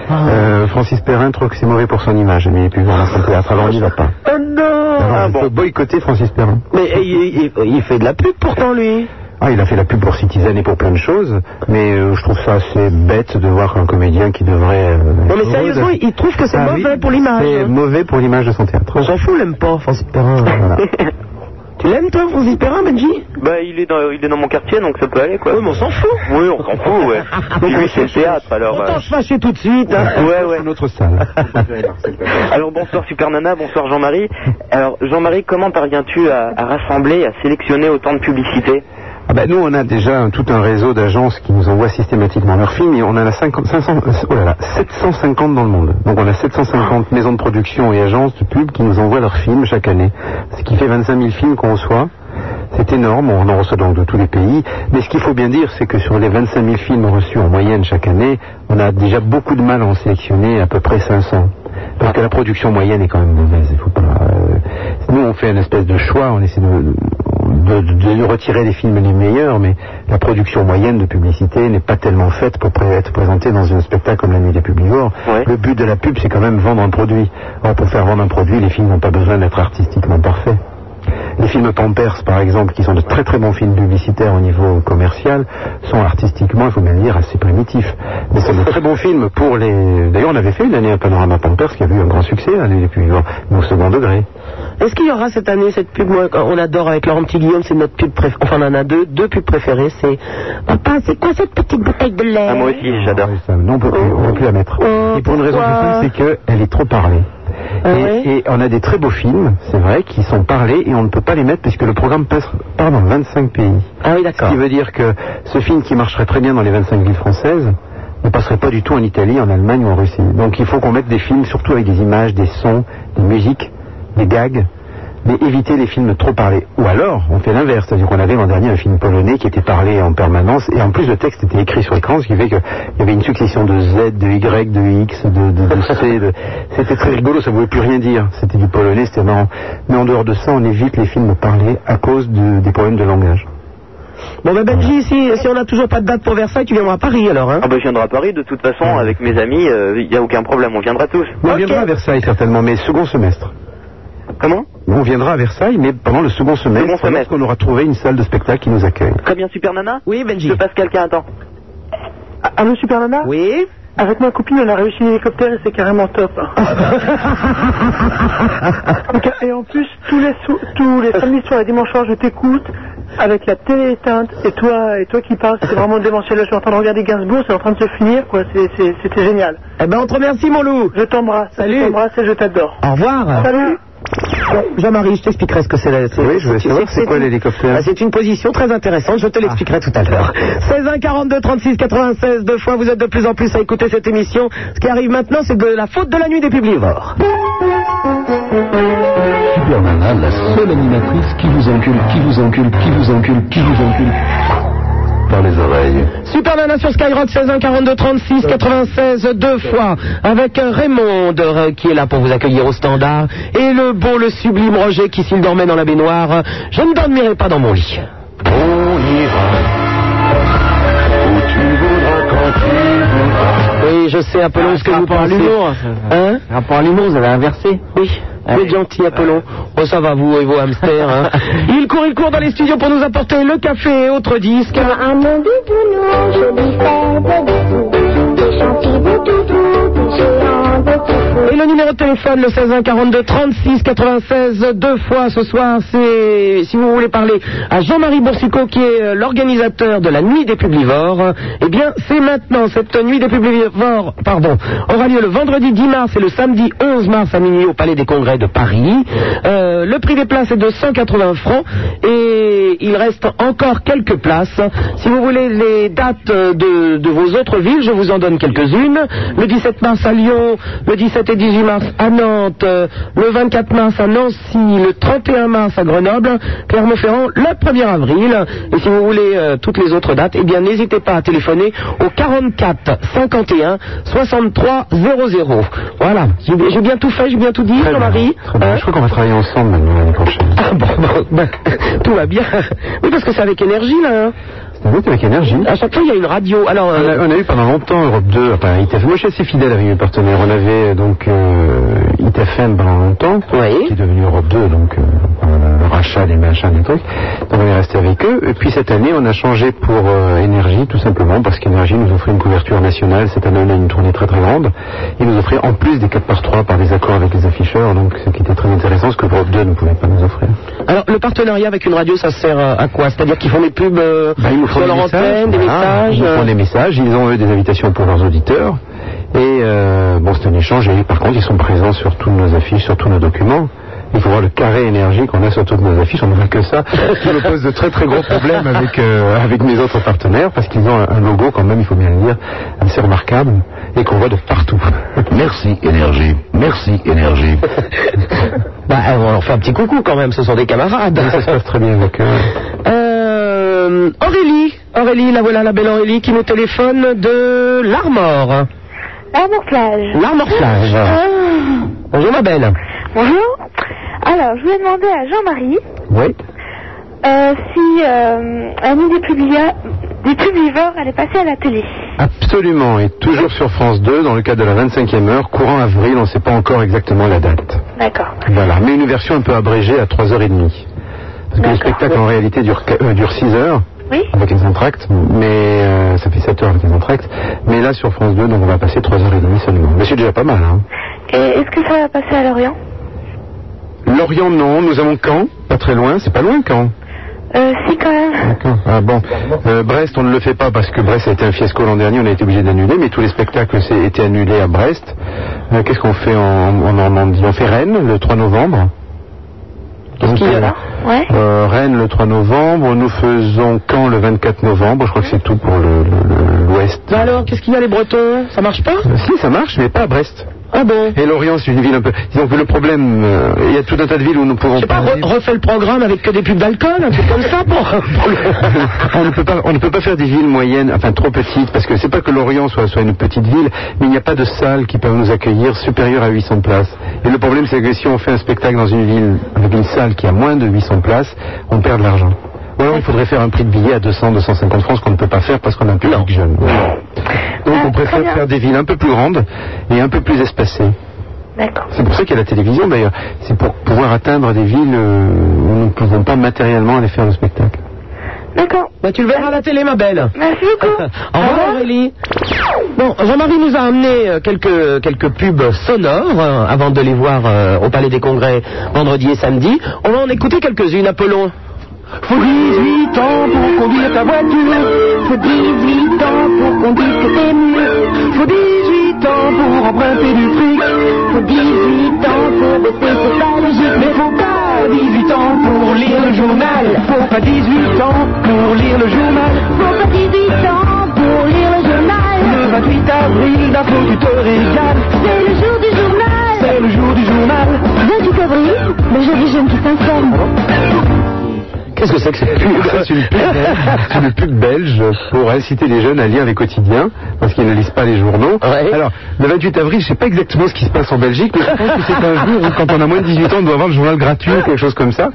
Euh, Francis Perrin trouve que c'est mauvais pour son image, mais il plus voir son théâtre, alors on n'y va pas. Oh non Alors, il faut boycotter Francis Perrin. Mais eh, il, il- il fait de la pub pourtant, lui. Ah, il a fait la pub pour Citizen et pour plein de choses, mais euh, je trouve ça assez bête de voir un comédien qui devrait... euh, Non, mais sérieusement, de- il trouve que c'est Ah mauvais oui, pour l'image. C'est mauvais pour l'image de son théâtre. On s'en fout, on l'aime pas, Francis Perrin. Voilà. *laughs* Tu l'aimes, toi, Francis Perrin, Benji Bah il est dans il est dans mon quartier donc ça peut aller quoi. Oui, mais on s'en fout. Oui, on s'en fout, ouais. *laughs* Lui c'est le théâtre alors. On euh, va se fâcher tout de suite. hein. Ouais, ouais. Une autre salle. *laughs* Alors bonsoir Super Nana, bonsoir Jean-Marie. Alors Jean-Marie, comment parviens-tu à, à rassembler, à sélectionner autant de publicité? Ah bah, nous, on a déjà tout un réseau d'agences qui nous envoient systématiquement leurs films et on en a 50, 500, euh, oh là là, 750 dans le monde. Donc on a 750 maisons de production et agences de pub qui nous envoient leurs films chaque année. Ce qui fait 25 000 films qu'on reçoit. C'est énorme, on en reçoit donc de tous les pays. Mais ce qu'il faut bien dire, c'est que sur les 25 000 films reçus en moyenne chaque année, on a déjà beaucoup de mal à en sélectionner à peu près 500. Parce que la production moyenne est quand même mauvaise. Il faut pas. euh, nous, on fait une espèce de choix, on essaie de, de, de- de retirer les films les meilleurs, mais la production moyenne de publicité n'est pas tellement faite pour être présentée dans un spectacle comme La Nuit des Publivores. Le but de la pub, c'est quand même vendre un produit. Or, pour faire vendre un produit, les films n'ont pas besoin d'être artistiquement parfaits. Les films Pampers, par exemple, qui sont de très très bons films publicitaires au niveau commercial, sont artistiquement, il faut bien le dire, assez primitifs. Mais c'est de très bons films pour les... D'ailleurs, on avait fait une année un panorama Pampers qui a eu un grand succès, la nuit des mais au second degré. Est-ce qu'il y aura cette année cette pub? Moi, On adore avec Laurent Petit Guillaume, c'est notre pub préférée. Enfin, on en a deux, deux pubs préférées. C'est Papa, c'est quoi cette petite bouteille de lait? Ah moi aussi j'adore. Ah oui, non, on peut plus, on peut plus la mettre. Oh, et pour une raison simple, c'est qu'elle est trop parlée. Ah et, ouais? et on a des très beaux films, c'est vrai, qui sont parlés et on ne peut pas les mettre puisque le programme passe part dans 25 pays. Ah oui, Ce d'accord. qui veut dire que ce film qui marcherait très bien dans les 25 villes françaises ne passerait pas du tout en Italie, en Allemagne ou en Russie. Donc il faut qu'on mette des films surtout avec des images, des sons, des musiques, des gags, mais éviter les films trop parlés. Ou alors, on fait l'inverse, c'est-à-dire qu'on avait l'an dernier un film polonais qui était parlé en permanence, et en plus le texte était écrit sur l'écran, ce qui fait qu'il y avait une succession de Z, de Y, de X, de, C. de- C'était très rigolo, ça ne voulait plus rien dire. C'était du polonais, c'était marrant. Mais en dehors de ça, on évite les films parlés à cause de- des problèmes de langage. Bon, ben Benji, si, si on n'a toujours pas de date pour Versailles, tu viendras à Paris alors, hein Ah bah je viendrai à Paris, de toute façon, avec mes amis, il n'y a aucun problème, on viendra tous. On viendra à Versailles certainement, mais second semestre. Comment? On viendra à Versailles, mais pendant le second semestre, Second semestre. qu'on aura trouvé une salle de spectacle qui nous accueille. Très bien, Super Nana? Oui, Benji. Je passe quelqu'un, attends. Allô, Super Nana? Oui Avec ma copine, on a réussi l'hélicoptère et c'est carrément top. *laughs* et en plus, tous les, tous les samedis soirs et dimanches soirs, je t'écoute avec la télé éteinte et toi, et toi qui parles, c'est vraiment démentiel. Là, je suis en train de regarder Gainsbourg, c'est en train de se finir, quoi. C'est- c'est- C'était génial. Eh ben, on te remercie, mon loup. Je t'embrasse. Salut. Je t'embrasse et je t'adore. Au revoir. Salut. Jean-Marie, je t'expliquerai ce que c'est. Oui, je c'est- savoir c'est- quoi l'hélicoptère. Ah, C'est une position très intéressante, je te l'expliquerai tout à l'heure. 16 1 42 36 96, deux fois, vous êtes de plus en plus à écouter cette émission. Ce qui arrive maintenant, c'est de la faute de la nuit des publivores. Super Nana, la seule animatrice qui vous encule, qui vous encule, qui vous encule, qui vous encule. Par les oreilles. Super Nana sur Skyrock 16 1 42 36 96 deux fois avec euh, Raymond euh, qui est là pour vous accueillir au standard et le beau le sublime Roger qui s'il dormait dans la baignoire je ne dormirai pas dans mon lit. On ira Oui, je sais Apollon ce que vous rapport à pensez. l'humour, Hein Rapport à l'humour, vous avez inversé. Oui. Vous êtes gentil, Apollon. Oh, ça va, vous et vos hamsters. Hein. *laughs* Il court, il court dans les studios pour nous apporter le café et autres disques. À mon bisounours, je lui fais des bisous, des gentils de Et le numéro de téléphone, le 16 1 42 36 96, deux fois ce soir, c'est, si vous voulez parler à Jean-Marie Boursicot, qui est euh, l'organisateur de la Nuit des Publivores, eh bien, c'est maintenant, cette Nuit des Publivores, pardon, aura lieu le vendredi 10 mars et le samedi 11 mars à minuit au Palais des Congrès de Paris. Euh, le prix des places est de 180 francs et il reste encore quelques places. Si vous voulez les dates euh, de, de vos autres villes, je vous en donne quelques-unes. Le 17 mars à Lyon, le 17 et 18 mars à Nantes, euh, le 24 mars à Nancy, le 31 mars à Grenoble, Clermont-Ferrand le 1er avril. Et si vous voulez euh, toutes les autres dates, eh bien n'hésitez pas à téléphoner au 44 51 63 00. Voilà, j'ai bien tout fait, j'ai bien tout dit, Jean-Marie. Hein Je crois qu'on va travailler ensemble maintenant l'année prochaine. ah bon, bon, *laughs* ben, tout va bien. Oui, parce que c'est avec énergie, là. hein. C'est avec énergie. À chaque fois, il y a une radio. Alors, On euh, a, on a eu pendant longtemps Europe 2, enfin ITF. Moi je suis assez fidèle avec mes partenaires. On avait euh, donc euh, ITFM pendant longtemps, Oui. qui est devenu Europe 2, donc euh, euh, le rachat des machins, des trucs. Donc on est resté avec eux. Et puis cette année on a changé pour euh, Énergie, tout simplement, parce qu'Énergie nous offrait une couverture nationale. Cette année on a une tournée très très grande. Ils nous offraient en plus des 4 par 3 par des accords avec les afficheurs, donc ce qui était très intéressant, ce que Europe 2 ne pouvait pas nous offrir. alors, le partenariat avec une radio, ça sert euh, à quoi? C'est-à-dire qu'ils font des pubs euh, Bah, ils nous font des messages, antenne, des voilà, messages. Ils font des messages, ils ont eux des invitations pour leurs auditeurs. Et euh, bon, c'est un échange. Et par contre, ils sont présents sur toutes nos affiches, sur tous nos documents. Il faut voir le carré énergie qu'on a sur toutes nos affiches. On n'a que ça. Ce *laughs* qui me pose de très très gros problèmes avec euh, avec mes autres partenaires parce qu'ils ont un, un logo quand même, il faut bien le dire, assez remarquable et qu'on voit de partout. *laughs* Merci énergie, merci énergie. *laughs* Bah, on leur fait un petit coucou quand même, ce sont des camarades. ça se passe très bien avec eux. Euh, Aurélie, Aurélie, la voilà la belle Aurélie qui nous téléphone de l'Armor. L'armor plage. L'Armor Plage. Ah. Bonjour ma belle. Bonjour. Alors, je voulais demander à Jean-Marie Oui. euh, si euh, un nuit des, publia- des publivores allait passer à la télé. Absolument. Et toujours sur France 2, dans le cadre de la 25e heure, courant avril, on ne sait pas encore exactement la date. D'accord. Voilà, mais une version un peu abrégée à 3h30. Parce que le spectacle en réalité dure, euh, dure 6 heures Oui. avec les entractes, mais euh, ça fait 7 heures avec les entractes. Mais là sur France 2, donc on va passer 3h30 seulement. Mais c'est déjà pas mal. Hein. Et est-ce que ça va passer à Lorient? Lorient non, nous avons Caen, pas très loin, c'est pas loin Caen. euh, Si, quand même. D'accord. Ah bon. Euh, Brest, on ne le fait pas parce que Brest a été un fiasco l'an dernier, on a été obligé d'annuler, mais tous les spectacles étaient annulés à Brest. Euh, Qu'est-ce qu'on fait en, en Normandie? On fait Rennes le 3 novembre. Qu'est-ce qu'il y a là Ouais. Euh, Rennes le 3 novembre, nous faisons Caen le 24 novembre, je crois que c'est tout pour le- le- le- l'Ouest. Bah alors, qu'est-ce qu'il y a les Bretons? Ça marche pas? Euh, Si, ça marche, mais pas à Brest. Ah bon Et Lorient, c'est une ville un peu. Que le problème, euh, il y a tout un tas de villes où nous ne pouvons Je sais pas, pas. re- refais le programme avec que des pubs d'alcool, un truc comme ça pour. pour *laughs* le- on ne peut pas, on ne peut pas faire des villes moyennes, enfin trop petites, parce que c'est pas que Lorient soit, soit une petite ville, mais il n'y a pas de salles qui peuvent nous accueillir supérieures à 800 places. Et le problème, c'est que si on fait un spectacle dans une ville avec une salle qui a moins de 800 places, on perd de l'argent. Ou alors il faudrait faire un prix de billet à 200, 250 francs, ce qu'on ne peut pas faire parce qu'on a un public jeune. Donc on préfère faire des villes un peu plus grandes et un peu plus espacées. D'accord. C'est pour ça qu'il y a la télévision d'ailleurs. C'est pour pouvoir atteindre des villes euh, où nous ne pouvons pas matériellement aller faire le spectacle. D'accord. Bah, tu le verras à la télé, ma belle. Merci beaucoup. *laughs* Au revoir Aurélie. Bon, Jean-Marie nous a amené euh, quelques, quelques pubs sonores euh, avant de les voir euh, au Palais des Congrès vendredi et samedi. On va en écouter quelques-unes, Apollon. Faut 18 ans pour conduire ta voiture. Faut 18 ans pour conduire que t'es mieux. Faut 18 ans pour emprunter du fric. Faut 18 ans pour bosser, c'est pas logique. Mais faut pas 18 ans pour lire le journal. Faut pas 18 ans pour lire le journal. Faut pas 18 ans pour lire le journal. Le 28 avril, d'un coup tu te régales. C'est le jour du journal. C'est le jour du journal. 28 avril, le jeudi jeune qui s'informe. Qu'est-ce que c'est que cette pub C'est une pub, c'est une pub belge pour inciter les jeunes à lire les quotidiens parce qu'ils ne lisent pas les journaux. Ouais. Alors, le 28 avril, je sais pas exactement ce qui se passe en Belgique, mais je pense que c'est un *laughs* jour où quand on a moins de 18 ans, on doit avoir le journal gratuit ou quelque chose comme ça.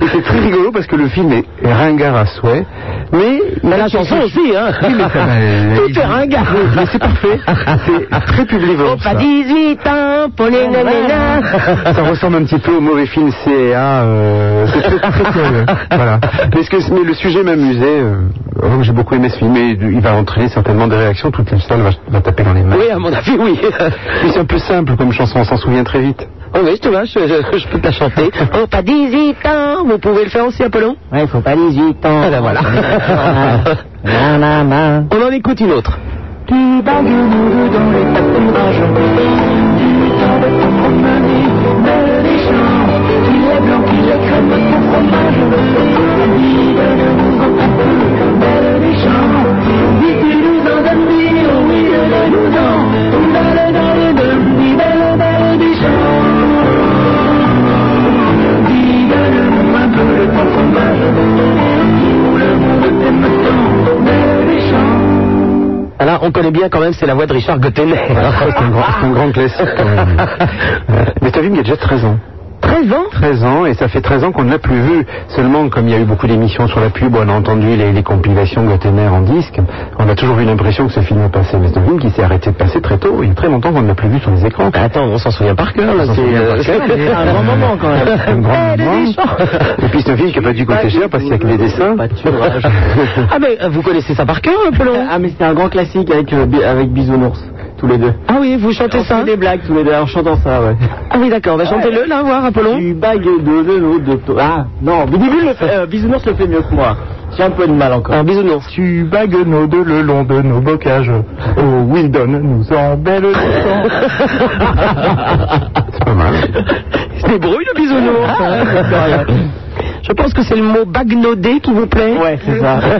Et c'est très rigolo parce que le film est ringard à souhait, mais... Mais la chanson aussi, hein Oui, mais ça va, *laughs* Tout est ringard. Mais c'est parfait. C'est très publivore. Pas ça. 18 ans pour les nanas. Ça ressemble un petit peu au mauvais film CA. Euh, c'est très, très curieux. *laughs* Voilà. *laughs* Mais, ce que- mais le sujet m'amusait. Euh, vraiment, J'ai beaucoup aimé ce film et il va entraîner certainement des réactions. Toute une salle va, va taper dans les mains. Oui, à mon avis, oui. *laughs* Puis c'est un peu simple comme chanson, on s'en souvient très vite. Oh oui, je te vois, je, je- je peux te la chanter. *laughs* Oh, pas 18 ans. Vous pouvez le faire aussi, Apollon Ouais, faut pas 18 ans. Ah ben voilà. Na, na, na. On en écoute une autre. Nous dans les pâturages Du temps de promener Mêle les champs on connaît bien quand même, c'est la voix de Richard Gottener. C'est un, grand- classique quand même. Mais t'as vu, il y a déjà 13 ans. 13 ans 13 ans, et ça fait 13 ans qu'on ne l'a plus vu. Seulement, comme il y a eu beaucoup d'émissions sur la pub, on a entendu les, les compilations Gottener en disque, on a toujours eu l'impression que ce film est passé. Mais c'est un film qui s'est arrêté de passer très tôt. Il y a très longtemps qu'on ne l'a plus vu sur les écrans. Bah, Attends, on s'en souvient par cœur, c'est, euh, mais- *laughs* Un grand moment quand même. *laughs* Un grand moment. Et puis c'est un film qui n'a pas dû coûter cher parce qu'il n'y a que des dessins. Pâturage. *laughs* Ah, mais euh, vous connaissez ça par cœur, Apollon Ah mais c'était un grand classique avec, euh, avec Bisounours, tous les deux. Ah oui, vous chantez On ça fait des blagues tous les deux en chantant ça, ouais. Ah oui, d'accord, bah chantez-le, là, voir, Apollon. Tu bagues de de de Ah non, Bidibule le fait, euh, Bisounours le fait mieux que moi. J'ai un peu de mal encore. Un bisounours. Tu bagues nos deux le long de nos bocages. *laughs* Oh, Wildon nous en belle *laughs* C'est pas mal. Se débrouille, le bisounours. hein. Je pense que c'est le mot bagnodé qui vous plaît. Ouais, c'est ça. *laughs*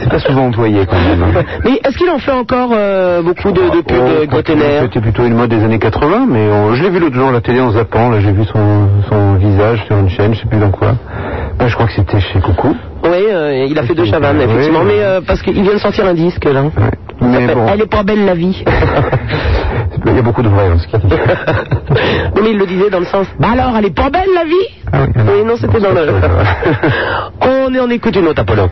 C'est pas, souvent employé quand même. Mais est-ce qu'il en fait encore euh, beaucoup de, de pubs Oh, de Gottener C'était plutôt une mode des années 80, mais on- je l'ai vu l'autre jour à la télé en zappant. Là, j'ai vu son, son visage sur une chaîne, je sais plus dans quoi. Je crois que c'était chez Coucou. Oui, euh, il a fait deux chavannes, effectivement, Oui. mais euh, parce qu'il vient de sortir un disque, là. Ouais. Mais bon, Elle est pas belle la vie. *laughs* il y a beaucoup de vrai dans ce qu'il dit. Non, *laughs* mais il le disait dans le sens. Bah alors, elle est pas belle la vie Ah oui, alors. Oui, non, c'était dans le. *laughs* On est en écoute une autre, Apollon.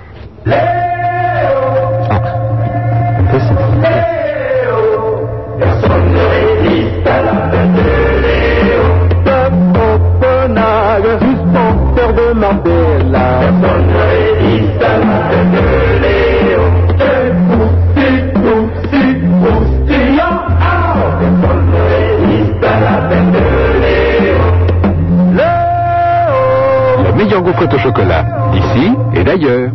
Copenhague, suspenteur de Mandela. Personne ne résiste à la tête de Léo. Léo, Le meilleur gaufre au chocolat, ici et d'ailleurs.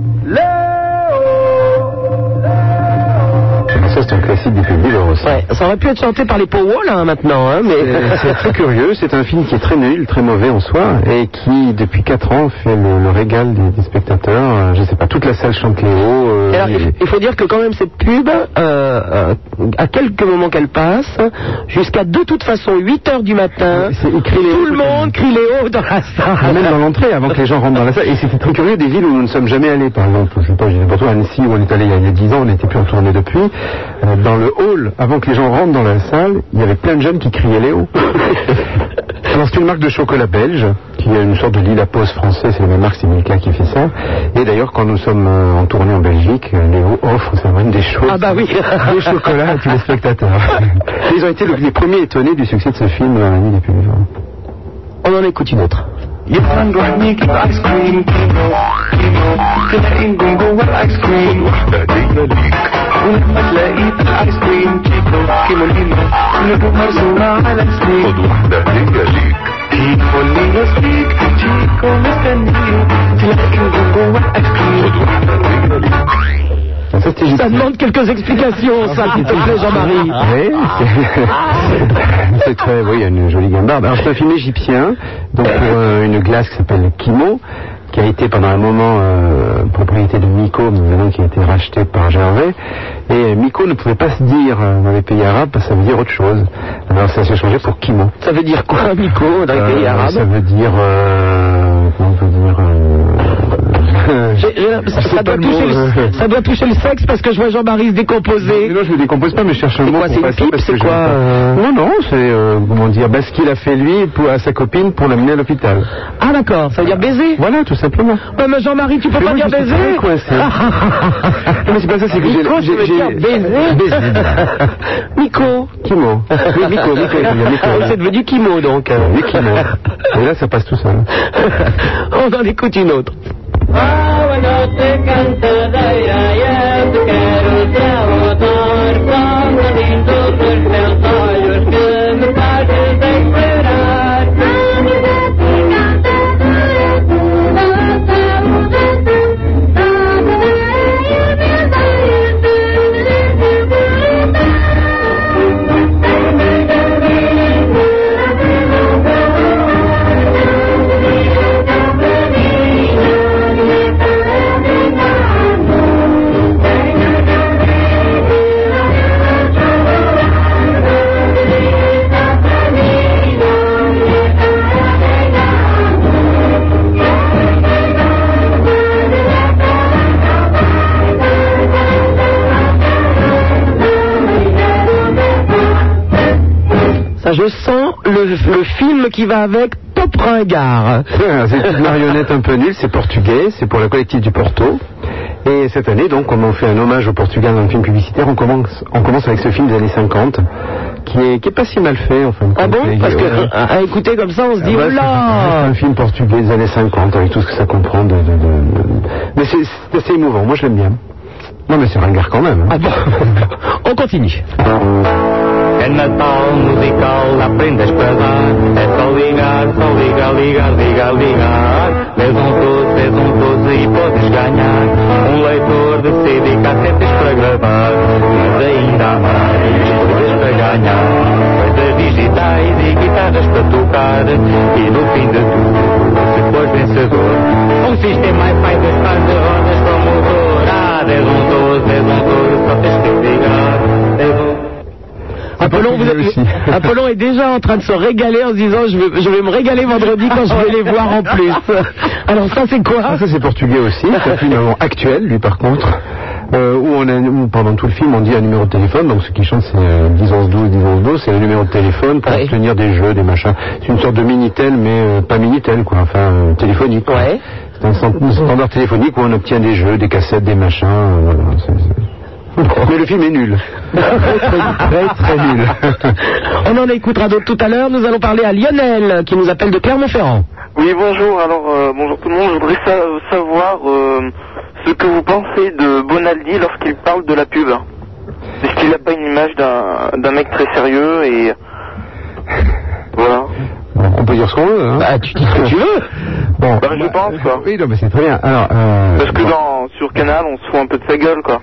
Ça, reste un classique du public aussi. Ouais, ça aurait pu être chanté par les Powell hein, maintenant, hein, mais... C'est- C'est très curieux, c'est un film qui est très nul, très mauvais en soi, et qui depuis 4 ans fait le, le régal des, des spectateurs. Euh, Je sais pas, toute la salle chante Léo. euh, alors, il faut dire que quand même cette pub, euh, euh, à quelques moments qu'elle passe, jusqu'à de toute façon 8 heures du matin, C'est écrit Léo tout le monde crie Léo dans la Ah, salle. même dans l'entrée, avant que les gens rentrent dans la salle. Et c'était très curieux des villes où nous ne sommes jamais allés. Par exemple, je sais pas, j'ai pour toi Annecy où on est allé il y a- il y a 10 ans, on n'était plus retourné depuis. Euh, dans le hall, avant que les gens rentrent dans la salle, il y avait plein de jeunes qui criaient Léo. *laughs* Alors c'est une marque de chocolat belge, qui est une sorte de Lila Pose français, c'est la même marque, c'est Milka qui fait ça. Et d'ailleurs, quand nous sommes euh, en tournée en Belgique, euh, Léo offre, ça même des choses. Ah bah oui. *laughs* Des chocolats à tous les spectateurs. *laughs* Ils ont été le- les premiers étonnés du succès de ce film dans la nuit des publics. On en écoute une autre. Ça, demande quelques explications, ça, s'il te plaît, Jean-Marie. Oui, c'est- c'est très, oui, il y a une jolie gambarde. Alors c'est un film égyptien, donc pour euh, une glace qui s'appelle Kimo, qui a été pendant un moment euh, propriété de Miko, mais maintenant qui a été racheté par Gervais. Et Miko ne pouvait pas se dire euh, dans les pays arabes, parce que ça veut dire autre chose. Alors ça s'est changé pour Kimo. Ça veut dire quoi, Miko, dans les pays Euh, arabes? Ça veut dire, euh, comment on peut dire, euh, J'ai- j'ai- *laughs* ça, doit le toucher le, euh. ça doit toucher le sexe parce que je vois Jean-Marie se décomposer. Non, je ne décompose pas, mais je cherche C'est mot quoi, c'est une passer pipe, c'est quoi, Non, non, c'est, euh, comment dire, bah, ce qu'il a fait lui à sa copine pour l'amener à l'hôpital. Ah d'accord, ça veut dire baiser Voilà, tout simplement. Mais Jean-Marie, tu peux pas dire baiser très coincé. *laughs* Non, mais c'est pas ça, c'est que j'ai... Nico, baiser Baiser. *laughs* Nico Kimo. Oui, Miko. Ah, C'est devenu Kimo donc. Oui, Kimo. Et là, ça passe tout seul. On en écoute une autre. I will not Hawa no I am the ya, je sens le, le film qui va avec Top Ringard. Ouais, C'est une marionnette un peu nulle, c'est portugais, c'est pour la collective du Porto. Et cette année, donc, comme on fait un hommage au Portugal dans le film publicitaire, on commence, on commence avec ce film des années 50, qui est, qui est pas si mal fait, en fin de Ah bon Parce que à, à écouter comme ça, on se dit, Ah bah, c'est oula un film portugais des années 50, avec tout ce que ça comprend de... de- de- de- Mais c'est c'est assez émouvant, moi je l'aime bien. Non mais c'est ringard quand même. hein. Ah bon *laughs* On continue. É Natal musical, há prendas para dar. É só ligar, só ligar, ligar, ligar, ligar. És um doce, és um doce e podes ganhar. Um leitor de CD e cassetes para gravar. Mas ainda há mais coisas para ganhar. Coisas digitais e guitarras para tocar. E no fim de tudo, se fores vencedor, um sistema Wi-Fi das rodas Apollon, vous êtes- *laughs* Apollon est déjà en train de se régaler en se disant je vais, je vais me régaler vendredi quand je vais les voir en plus. *laughs* Alors ça c'est quoi? Ah, ça c'est portugais aussi, c'est un film actuel, lui par contre, euh, où, on a, où pendant tout le film on dit un numéro de téléphone, donc ce qui chante c'est euh, 10 11 12 10 11 12, c'est le numéro de téléphone pour Ouais. obtenir des jeux, des machins. C'est une sorte de Minitel, mais euh, pas Minitel quoi, enfin euh, téléphonique. Ouais. Un stand- un standard téléphonique où on obtient des jeux, des cassettes, des machins. euh, voilà, Mais le film est nul. très, très, nul. On en écoutera d'autres tout à l'heure. Nous allons parler à Lionel qui nous appelle de Clermont-Ferrand. Oui, bonjour. Alors, euh, bonjour tout le monde. Je voudrais sa- savoir euh, ce que vous pensez de Bonaldi lorsqu'il parle de la pub. Est-ce qu'il n'a pas une image d'un d'un mec très sérieux et voilà. On peut dire ce qu'on veut. Hein. Bah, tu dis ce que tu veux. *laughs* Bon, Bah, je pense quoi. oui, non, mais c'est très bien. Alors, euh, Parce que bon. dans sur Canal, on se fout un peu de sa gueule quoi.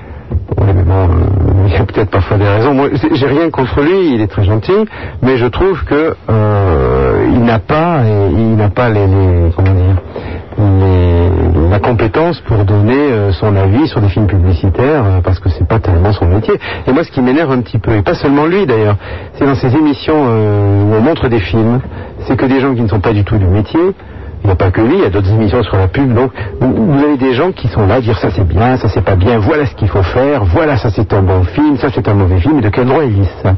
Oui, mais bon, euh, il y a peut-être parfois des raisons. Moi, j'ai rien contre lui, il est très gentil, mais je trouve que euh, il n'a pas, il n'a pas les, les- comment dire, les- la compétence pour donner euh, son avis sur des films publicitaires, euh, parce que c'est pas tellement son métier. Et moi, ce qui m'énerve un petit peu, et pas seulement lui d'ailleurs, c'est dans ces émissions euh, où on montre des films, c'est que des gens qui ne sont pas du tout du métier. Il n'y a pas que lui, il y a d'autres émissions sur la pub. Donc, vous, avez des gens qui sont là à dire ça c'est bien, ça c'est pas bien, voilà ce qu'il faut faire, voilà ça c'est un bon film, ça c'est un mauvais film. Et de quel droit ils disent ça?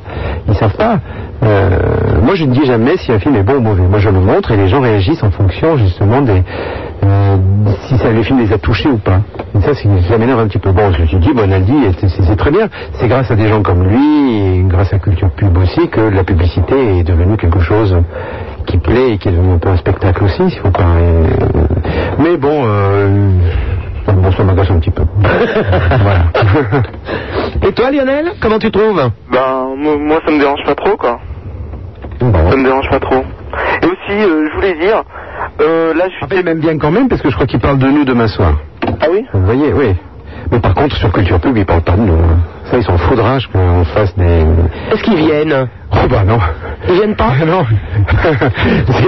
Ils savent pas. Euh, moi, je ne dis jamais si un film est bon ou mauvais. Moi, je le montre et les gens réagissent en fonction justement des euh, si ça, le film les a touchés ou pas. Et ça, c'est- ça m'énerve un petit peu. Bon, je me suis dit, Bonaldi, c'est très bien. C'est grâce à des gens comme lui et grâce à Culture Pub aussi que la publicité est devenue quelque chose qui plaît et qui est devenu un peu un spectacle aussi, s'il faut pas. euh, Mais bon, euh, bon, ça m'agace un petit peu. *laughs* voilà. Et toi, Lionel, comment tu trouves? Ben, moi, moi, ça me dérange pas trop, quoi. Ça me dérange pas trop. Et aussi, euh, je voulais dire, euh, là, je suis... même bien quand même, parce que je crois qu'il parle de nous demain soir. Ah oui? Vous voyez, oui. Mais par contre, sur Culture Pub, il parle pas de nous. hein. Ça, ils s'en foudrage qu'on fasse des... Est-ce qu'ils viennent? Oh bah non. Ils viennent pas *laughs* Non. *laughs*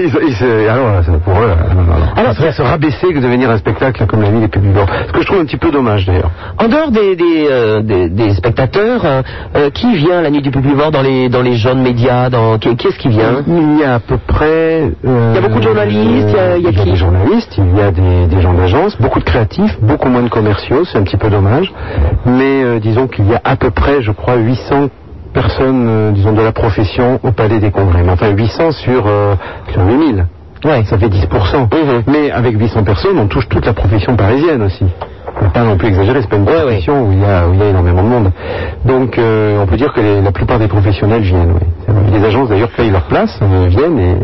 Ils- ils se- alors, là, c'est pour eux, non, non, non. Alors, ça serait se rabaisser que de venir à un spectacle comme la nuit des publics. Ce que je trouve un petit peu dommage d'ailleurs. En dehors des, des, euh, des- des spectateurs, euh, euh, qui vient la nuit du publivore dans les, dans les jeunes médias dans, qui, qui est-ce qui vient? Il y a à peu près. euh, Il y a beaucoup de journalistes, il y a- il y a qui? des journalistes, il y a des, des gens d'agence, beaucoup de créatifs, beaucoup moins de commerciaux, c'est un petit peu dommage. Mais euh, disons qu'il y a à peu près, je crois, 800 personnes, euh, disons, de la profession au Palais des Congrès. Mais enfin, 800 sur, euh, sur 8000. Ouais. Ça fait 10%. Mais avec 800 personnes, on touche toute la profession parisienne aussi. On ne pas non plus exagérer, c'est pas une profession où, il y a, où il y a énormément de monde. Donc euh, on peut dire que les- la plupart des professionnels viennent. oui. Les agences d'ailleurs payent leur place, viennent et,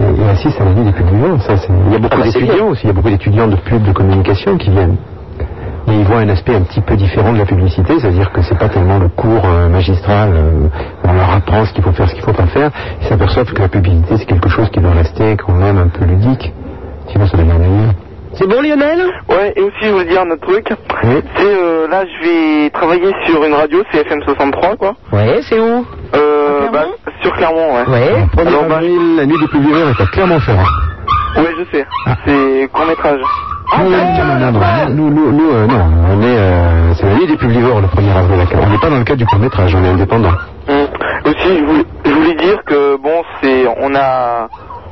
et, et assistent à la vie des publics. Ça, il y a beaucoup Ah bah, d'étudiants aussi, il y a beaucoup d'étudiants de pub, de communication qui viennent. Et ils voient un aspect un petit peu différent de la publicité, c'est-à-dire que c'est pas tellement le cours euh, magistral euh, où on leur apprend ce qu'il faut faire, ce qu'il faut pas faire. Ils s'aperçoivent que la publicité c'est quelque chose qui doit rester quand même un peu ludique. Sinon ça devient ennuyeux. C'est bon, Lionel? Ouais, et aussi, je voulais dire un autre truc. Oui. C'est, euh, là, je vais travailler sur une radio, c'est FM 63, quoi. Ouais, c'est où? Euh, bah, sur Clermont, ouais. Ouais. Alors, bah, avril, la nuit des publics est à Clermont-Ferrand. ouais, je sais. C'est court-métrage. Ah, non, non, non, non, nous, nous, nous, euh, non, on est, euh, c'est la nuit des publivores le 1er avril. On n'est pas dans le cadre du court métrage, on est indépendant. Hum. Aussi, je voulais, je voulais dire que, bon, c'est, on a,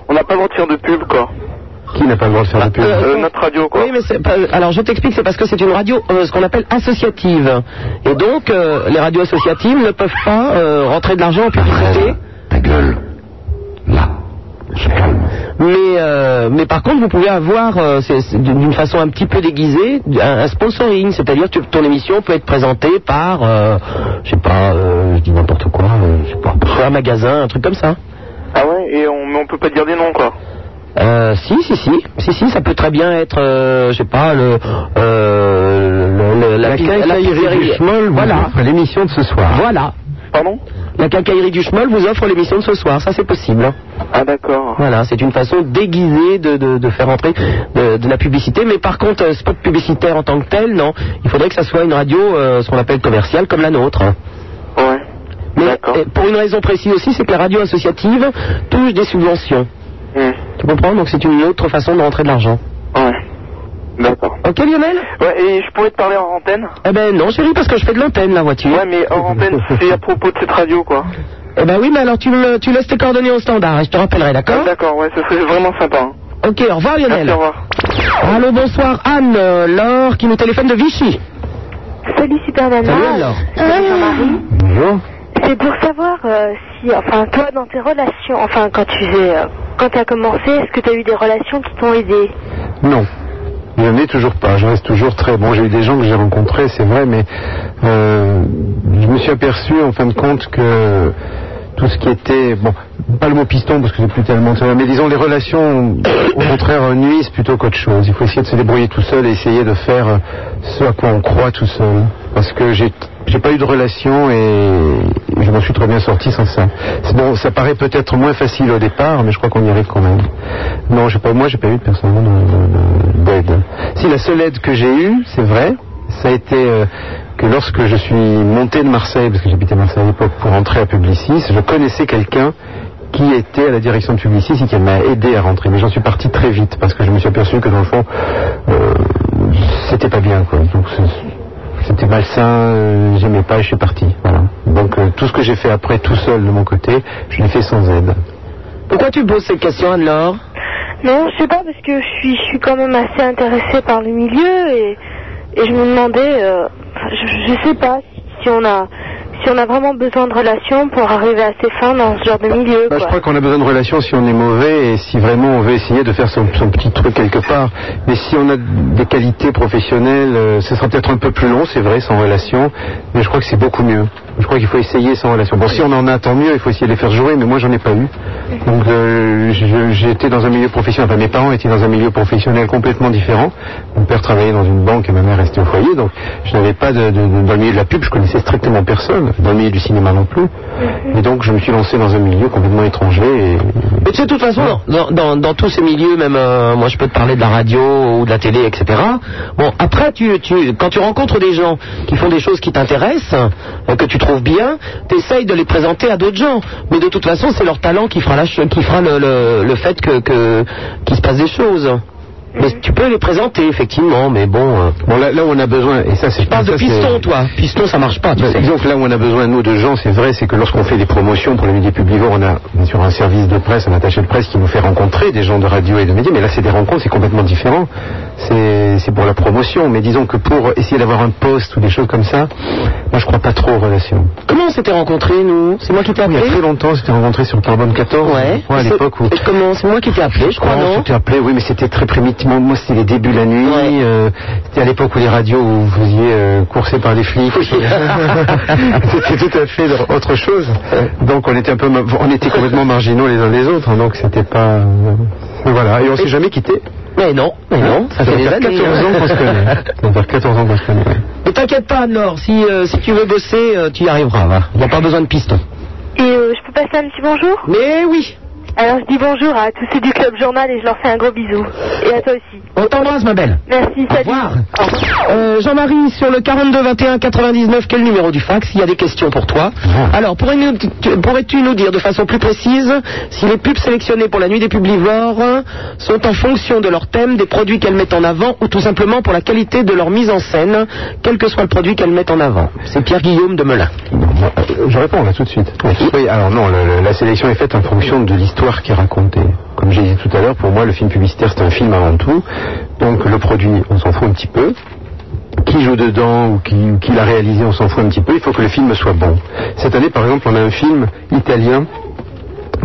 on n'a pas le droit de faire de pub, quoi. Qui n'a pas le droit de faire de pub Euh, notre radio, quoi. Oui, mais c'est pas- alors je t'explique, c'est parce que c'est une radio, euh, ce qu'on appelle associative. Et donc, euh, les radios associatives ne peuvent pas euh, rentrer de l'argent en publicité. Ta gueule. Là. Mais, euh, mais par contre, vous pouvez avoir, euh, d'une façon un petit peu déguisée, un, un sponsoring. C'est-à-dire que ton émission peut être présentée par, euh, je sais pas, euh, je dis n'importe quoi, je sais pas, un magasin, un truc comme ça. Ah ouais, et on, mais on peut pas dire des noms, quoi. Euh, si, si, si, si, si, ça peut très bien être, euh, je sais pas, le, euh, le- le- La Schmoll vous Voilà, offre l'émission de ce soir. voilà. Pardon La quincaillerie du Schmoll vous offre l'émission de ce soir, ça c'est possible. Ah d'accord. Voilà, c'est une façon déguisée de, de, de faire entrer de, de la publicité, mais par contre, euh, spot publicitaire en tant que tel, non. Il faudrait que ça soit une radio, euh, ce qu'on appelle commerciale, comme la nôtre. Ouais. Mais euh, pour une raison précise aussi, c'est que la radio associative touche des subventions. Hum. Tu comprends? Donc c'est une autre façon de rentrer de l'argent. Ouais. D'accord. Ok Lionel Ouais, et je pourrais te parler hors antenne Eh ben non chérie, parce que je fais de l'antenne la voiture. Ouais, mais hors antenne, c'est à propos de cette radio, quoi. Eh ben oui, mais alors tu, me, tu laisses tes coordonnées au standard et je te rappellerai, d'accord Ah, D'accord, ouais, ce serait vraiment sympa. hein. Ok, au revoir Lionel. Merci, au revoir. Allô, bonsoir Anne, euh, Laure qui nous téléphone de Vichy. Salut Super Nana. Salut, alors. Salut Jean-Marie. Bonjour. C'est pour savoir euh, si, enfin, toi dans tes relations, enfin, quand tu fais, euh, quand tu as commencé, est-ce que tu as eu des relations qui t'ont aidé? Non. Je n'en ai toujours pas. Je reste toujours très bon. J'ai eu des gens que j'ai rencontrés, c'est vrai, mais euh, je me suis aperçu en fin de compte que tout ce qui était, bon, pas le mot piston parce que c'est plus tellement ça, mais disons les relations, au contraire, nuisent plutôt qu'autre chose. Il faut essayer de se débrouiller tout seul et essayer de faire ce à quoi on croit tout seul. Parce que j'ai j'ai pas eu de relation et je m'en suis très bien sorti sans ça. Bon, ça paraît peut-être moins facile au départ, mais je crois qu'on y arrive quand même. Non, j'ai pas, moi, j'ai pas eu personnellement de- de- de- d'aide. Si la seule aide que j'ai eue, c'est vrai, ça a été euh, que lorsque je suis monté de Marseille, parce que j'habitais Marseille à l'époque, pour entrer à Publicis, je connaissais quelqu'un qui était à la direction de Publicis et qui m'a aidé à rentrer. Mais j'en suis parti très vite parce que je me suis aperçu que dans le fond, euh, c'était pas bien. Quoi. Donc, c'était malsain, euh, j'aimais pas et je suis parti. Voilà. Donc euh, tout ce que j'ai fait après tout seul de mon côté, je l'ai fait sans aide. Pourquoi tu poses cette question, Anne-Laure? Non, je sais pas, parce que je suis, je suis quand même assez intéressée par le milieu et, et je me demandais, euh, je, je sais pas si on a si on a vraiment besoin de relations pour arriver à ses fins dans ce genre de milieu. Bah, je crois qu'on a besoin de relations si on est mauvais et si vraiment on veut essayer de faire son, son petit truc quelque part. Mais si on a des qualités professionnelles, euh, ce sera peut-être un peu plus long, c'est vrai, sans relation, mais je crois que c'est beaucoup mieux. Je crois qu'il faut essayer sans relation. Bon, si on en a, tant mieux, il faut essayer de les faire jouer, mais moi j'en ai pas eu. Donc euh, j'étais dans un milieu professionnel, enfin mes parents étaient dans un milieu professionnel complètement différent. Mon père travaillait dans une banque et ma mère restait au foyer, donc je n'avais pas de, de- de- dans le milieu de la pub, je connaissais strictement personne, dans le milieu du cinéma non plus. Et donc je me suis lancé dans un milieu complètement étranger et de toute façon, dans, dans, dans tous ces milieux, même euh, moi je peux te parler de la radio ou de la télé, etc. Bon, après, tu, tu, quand tu rencontres des gens qui font des choses qui t'intéressent, euh, que tu trouves bien, tu essayes de les présenter à d'autres gens. Mais de toute façon, c'est leur talent qui fera, la, qui fera le, le, le fait que, que, qu'il se passe des choses. Mais tu peux les présenter, effectivement, mais bon... euh, Bon, là, là où on a besoin, et ça c'est... Tu parles de piston, toi. Piston, ça marche pas, tu Bah, sais. disons que là où on a besoin, nous, de gens, c'est vrai, c'est que lorsqu'on fait des promotions pour les médias publivants, on a bien sûr un service de presse, un attaché de presse qui nous fait rencontrer des gens de radio et de médias, mais là c'est des rencontres, c'est complètement différent. C'est pour la promotion, mais disons que pour essayer d'avoir un poste ou des choses comme ça, moi je crois pas trop aux relations. Comment on s'était rencontrés, nous? C'est moi qui t'ai Il y appelé? a très longtemps, on s'était rencontrés sur Carbone 14, Ouais. je à l'époque où... comment? C'est moi qui t'ai appelé, je crois, Oh, non? c'était appelé, oui, mais c'était très primitif. Moi, c'était les débuts de la nuit. euh, c'était à l'époque où les radios, où vous faisiez euh, courser par les flics. *laughs* c'était tout à fait autre chose. Donc, on était un peu, on était complètement marginaux les uns les autres. hein, donc, c'était pas. euh, voilà. Et on s'est jamais quitté. Mais non, mais non, ça, Ça fait années. 14 hein. *laughs* ans qu'on se connaît. Ça va faire 14 ans qu'on se connaît. Ne t'inquiète pas, Anne-Laure, si, euh, si tu veux bosser, euh, tu y arriveras. va. Il n'y a pas besoin de piston. Et euh, je peux passer un petit bonjour? Mais oui Alors je dis bonjour à tous ceux du Club Journal et je leur fais un gros bisou. Et à toi aussi. On t'embrasse, ma belle. Merci, salut. Euh, Jean-Marie, sur le 42 21 99, quel numéro du fax? Il y a des questions pour toi. Alors, pourrais-tu tu- pourrais-tu nous dire de façon plus précise si les pubs sélectionnées pour la nuit des publivores sont en fonction de leur thème, des produits qu'elles mettent en avant ou tout simplement pour la qualité de leur mise en scène, quel que soit le produit qu'elles mettent en avant? C'est Pierre-Guillaume de Melun. Euh, Je réponds là tout de suite. Oui, alors non, le- le- la sélection est faite en fonction de l'histoire qui est racontée. Comme j'ai dit tout à l'heure, pour moi, le film publicitaire, c'est un film avant tout. Donc le produit, on s'en fout un petit peu. Qui joue dedans ou qui, qui l'a réalisé, on s'en fout un petit peu. Il faut que le film soit bon. Cette année, par exemple, on a un film italien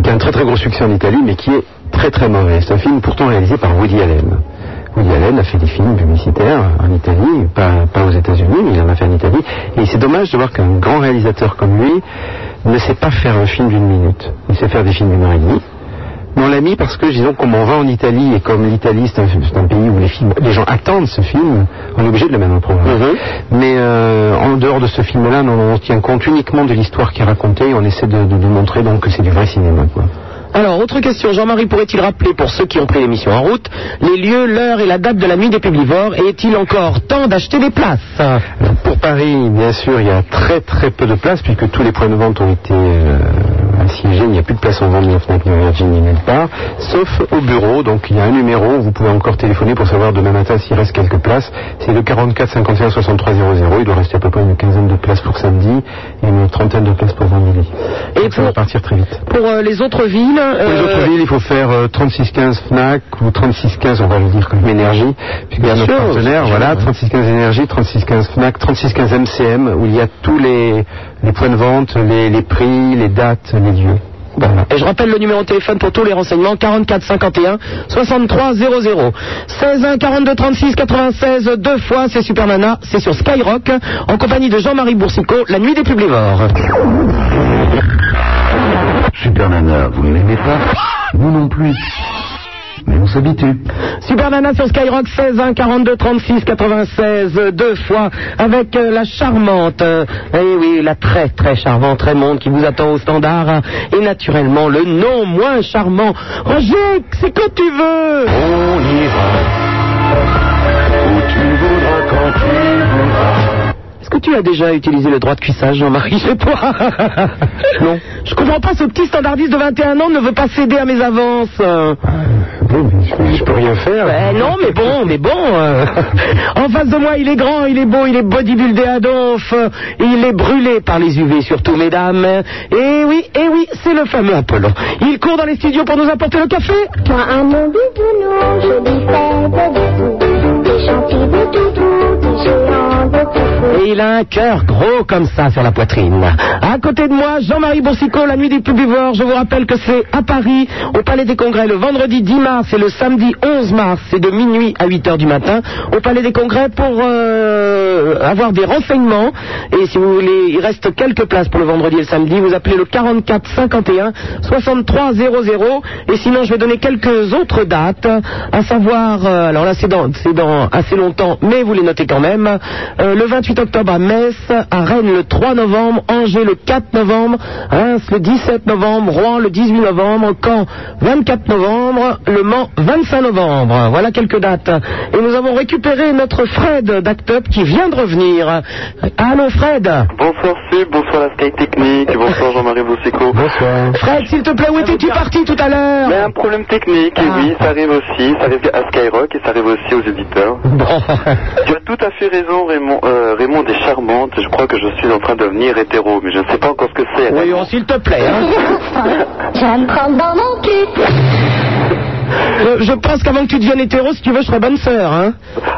qui a un très très gros succès en Italie, mais qui est très très mauvais. C'est un film pourtant réalisé par Woody Allen. Woody Allen a fait des films publicitaires en Italie, pas, pas aux États-Unis, mais il en a fait en Italie. Et c'est dommage de voir qu'un grand réalisateur comme lui ne sait pas faire un film d'une minute. Il sait faire des films d'une heure et demie. Mais on l'a mis parce que, disons, comme on va en Italie et comme l'Italie c'est un, pays où les, films, les gens attendent ce film, on est obligé de le mettre en programme. Mais euh, en dehors de ce film-là, on tient compte uniquement de l'histoire qui est racontée et on essaie de, de, de montrer donc que c'est du vrai cinéma. Quoi. Alors, autre question, Jean-Marie pourrait-il rappeler pour ceux qui ont pris l'émission en route les lieux, l'heure et la date de la nuit des publivores et est-il encore temps d'acheter des places Pour Paris, bien sûr, il y a très très peu de places puisque tous les points de vente ont été euh, assiégés. Il n'y a plus de place en vente ni en Fnac ni en Virgin ni nulle part, sauf au bureau. Donc il y a un numéro où vous pouvez encore téléphoner pour savoir demain matin s'il reste quelques places. C'est le 44 51 63 00. Il doit rester à peu près une quinzaine de places pour samedi et une trentaine de places pour vendredi. Et ça va partir très vite. Pour euh, les autres villes Pour les euh, autres villes, il faut faire euh, 3615 Fnac ou 3615, on va le dire comme énergie, puisque Bien c'est notre partenaire, voilà, sûr, 3615 énergie, 3615 Fnac, 3615 MCM, où il y a tous les, les points de vente, les, les prix, les dates, les lieux. Et je rappelle le numéro de téléphone pour tous les renseignements 44 51 63 00 16 1 42 36 96 deux fois c'est Super Nana c'est sur Skyrock en compagnie de Jean-Marie Boursicot la nuit des publivores Super Nana, vous ne l'aimez pas Nous non plus. Mais on s'habitue. Super Nana sur Skyrock 16 1 42 36 96 deux fois avec euh, la charmante euh, eh oui la très très charmante Raymond qui vous attend au standard et naturellement le non moins charmant Roger c'est quand tu veux On ira où tu voudras quand tu voudras. Est-ce que tu as déjà utilisé le droit de cuissage, Jean-Marie, chez *laughs* toi Non. Je comprends pas, ce petit standardiste de 21 ans ne veut pas céder à mes avances. Bon, je, je peux rien faire. Ben non, mais bon, mais bon. euh, *laughs* en face de moi, il est grand, il est beau, il est bodybuildé à donf, il est brûlé par les UV, surtout, mesdames. Et oui, et oui, c'est le fameux Apollon. Il court dans les studios pour nous apporter le café. Moi, à mon bisounours, je lui fais des bisous. Des gentils, des toutous, des Et il a un cœur gros comme ça sur la poitrine. À côté de moi, Jean-Marie Boursicot, la nuit des publivores. Je vous rappelle que c'est à Paris, au Palais des Congrès, le vendredi 10 mars et le samedi 11 mars. C'est de minuit à 8 heures du matin au Palais des Congrès pour euh, avoir des renseignements. Et si vous voulez, il reste quelques places pour le vendredi et le samedi. Vous appelez le 44 51 63 00. Et sinon, je vais donner quelques autres dates, à savoir, euh, alors là c'est dans, c'est dans assez longtemps, mais vous les notez quand même. Euh, le 28 octobre à Metz, à Rennes le 3 novembre, Angers le 4 novembre, Reims le 17 novembre, Rouen le 18 novembre, Caen 24 novembre, Le Mans 25 novembre. Voilà quelques dates. Et nous avons récupéré notre Fred d'Act Up qui vient de revenir. Allô Fred Bonsoir Sub, bonsoir la Sky Technique, bonsoir Jean-Marie Boussico. Bonsoir. Fred, s'il te plaît, où étais-tu parti tout à l'heure Mais un problème technique, et oui, ça arrive aussi, ça arrive à Skyrock et ça arrive aussi aux éditeurs. Tu as tout à fait raison Raymond, euh, Raymond est charmante, je crois que je suis en train de devenir hétéro, mais je ne sais pas encore ce que c'est. Oui, oh, s'il te plaît. hein. *laughs* Je vais me prendre dans mon cul. Je, je pense qu'avant que tu deviennes hétéro, si tu veux, je serai bonne sœur. Hein.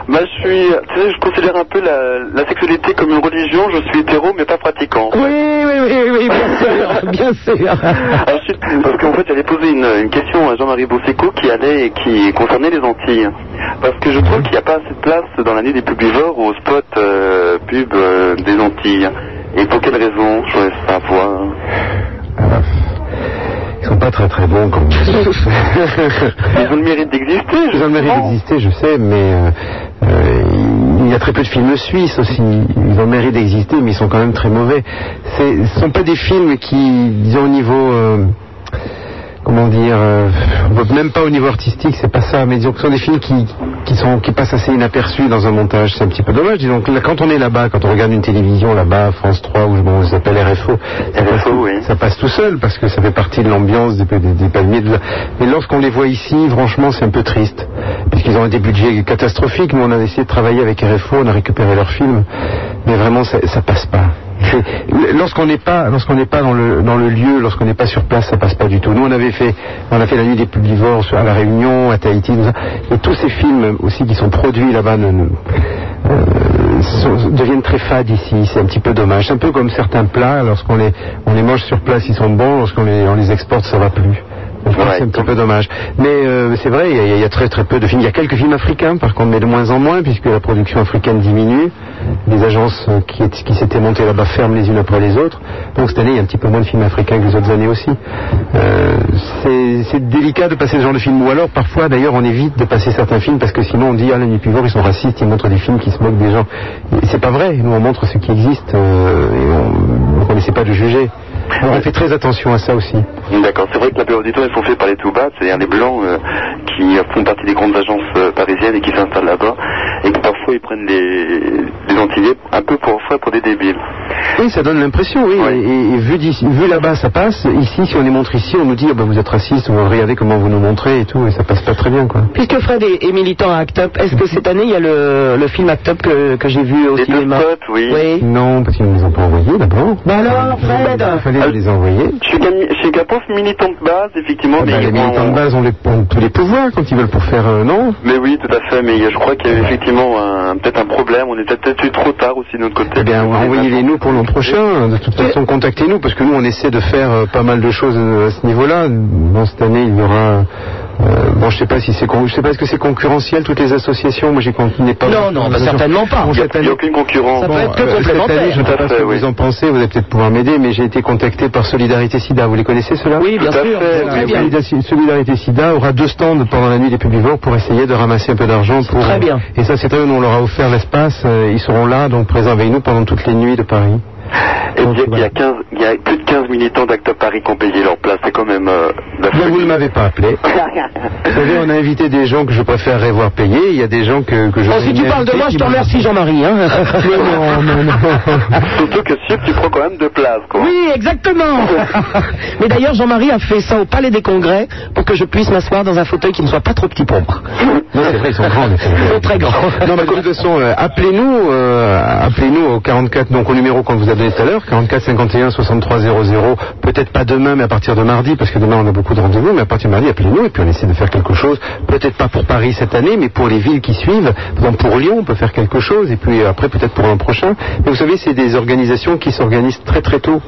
Bah je suis, tu sais, je considère un peu la, la sexualité comme une religion, je suis hétéro mais pas pratiquant. Oui, oui, oui, oui, bien *laughs* sûr, *laughs* bien sûr. Ensuite, parce qu'en fait, j'allais poser une, une question à Jean-Marie Bosseco qui allait et qui concernait les Antilles. Parce que je trouve qu'il n'y a pas assez de place dans l'année des publivores au spot euh, pub euh, des Antilles. Et pour quelle raison Je voudrais savoir. Ils sont pas très très bons comme *laughs* Ils ont le mérite d'exister. Ils ont le mérite d'exister, je sais, mais euh, euh, il y a très peu de films suisses aussi. Ils ont mérite d'exister, mais ils sont quand même très mauvais. Ce sont pas des films qui, disons, au niveau... euh, comment dire, euh, même pas au niveau artistique, c'est pas ça, mais disons que ce sont des films qui, qui, sont, qui passent assez inaperçus dans un montage, c'est un petit peu dommage. Disons que là, quand on est là-bas, quand on regarde une télévision là-bas, France 3, ou bon, ça s'appelle RFO, ça, passe, ça passe tout seul parce que ça fait partie de l'ambiance des, des, des palmiers. de la- Mais lorsqu'on les voit ici, franchement, c'est un peu triste, puisqu'ils ont des budgets catastrophiques. Nous, on a essayé de travailler avec RFO, on a récupéré leurs films, mais vraiment, ça, ça passe pas. *laughs* Lorsqu'on n'est pas, lorsqu'on pas dans le dans le lieu, lorsqu'on n'est pas sur place, ça passe pas du tout. Nous, on avait fait, on a fait la nuit des publivores à la Réunion, à Tahiti, et tous ces films aussi qui sont produits là-bas euh, deviennent très fades ici. C'est un petit peu dommage. C'est un peu comme certains plats, lorsqu'on les on les mange sur place, ils sont bons, lorsqu'on les on les exporte, ça va plus. C'est un petit peu dommage. Mais euh, c'est vrai, il y, a- il y a très très peu de films. Il y a quelques films africains, par contre, mais de moins en moins, puisque la production africaine diminue. Les agences euh, qui, s'étaient montées là-bas ferment les unes après les autres. Donc cette année, il y a un petit peu moins de films africains que les autres années aussi. Euh, c'est- délicat de passer ce genre de film. Ou alors, parfois, d'ailleurs, on évite de passer certains films parce que sinon on dit, ah, les Nupivores, ils sont racistes, ils montrent des films qui se moquent des gens. C'est pas vrai. Nous, on montre ce qui existe euh, et on donc on n'essaie pas de juger. *laughs* On fait très attention à ça aussi. D'accord, c'est vrai que la plupart du temps ils sont faits par les tout bas, c'est-à-dire les blancs euh, qui font partie des grandes agences euh, parisiennes et qui s'installent là-bas, parfois ils prennent les, les Antillais un peu pour, des débiles. Oui, ça donne l'impression, oui. Et, et vu, là-bas, ça passe. Ici, si on les montre ici, on nous dit, Ah ben, vous êtes raciste, ou regardez comment vous nous montrez et tout, et ça passe pas très bien, quoi. Puisque Fred est, est militant à Act Up, est-ce que cette année il y a le, le film Act Up que, que j'ai vu au cinéma oui. Non, parce qu'ils ne les ont pas envoyés d'abord. Bah alors, Fred Il fallait les envoyer. Qu'un pauvre militant de base, effectivement, Ah ben, mais les on- militants de base ont, les, ont tous les pouvoirs quand ils veulent pour faire, euh, non? Mais oui, tout à fait, mais je crois qu'il y a effectivement un- peut-être un problème, on est peut-être eu trop tard aussi de notre côté. Eh bien, envoyez-les nous pour l'an prochain. De toute façon, contactez-nous parce que nous, on essaie de faire euh, pas mal de choses euh, à ce niveau-là. Bon, cette année, il y aura. Euh, bon, je sais pas si c'est, con- je sais pas est-ce que c'est concurrentiel toutes les associations? Moi, j'ai continué pas. Non, non, bah, certainement pas. Bon, Il n'y a aucune concurrence. Ça peut être que euh, complémentaire. année, je ne sais pas ce fait, que oui. vous en pensez. Vous allez peut-être pouvoir m'aider, mais j'ai été contacté par Solidarité SIDA. Vous les connaissez ceux-là? Oui, bien sûr. fait, Très oui, bien. Solidarité- SIDA aura deux stands pendant la nuit des publivores pour essayer de ramasser un peu d'argent pour. Très bien. Et ça, c'est très bien. On leur a offert l'espace. euh, Ils seront là, donc présents avec nous pendant toutes les nuits de Paris. Et dire qu'il y, a 15 il y a plus de 15 militants d'Acte Paris qui ont payé leur place, c'est quand même euh, vous ne m'avez pas appelé. *laughs* Vous savez, on a invité des gens que je préférerais voir payer. Il y a des gens que, que je Oh, si tu parles de moi, je te remercie, Jean-Marie. Hein. *laughs* non, non, non. *laughs* Surtout que Sup, tu prends quand même deux places, quoi. Oui, exactement. Mais d'ailleurs, Jean-Marie a fait ça au Palais des Congrès pour que je puisse m'asseoir dans un fauteuil qui ne soit pas trop petit pour moi. Non, c'est vrai, ils sont grands. Ils sont très grands. Non, mais de toute façon, euh, appelez-nous, euh, appelez-nous au 44, donc au numéro qu'on vous a donné tout à l'heure, 44 51 63 00. Peut-être pas demain, mais à partir de mardi, parce que demain on a beaucoup de rendez-vous, mais à partir de mardi, appelez-nous et puis on essaie de faire quelque chose. Peut-être pas pour Paris cette année, mais pour les villes qui suivent. Donc pour Lyon, on peut faire quelque chose, et puis après peut-être pour l'an prochain. Mais vous savez, c'est des organisations qui s'organisent très très tôt.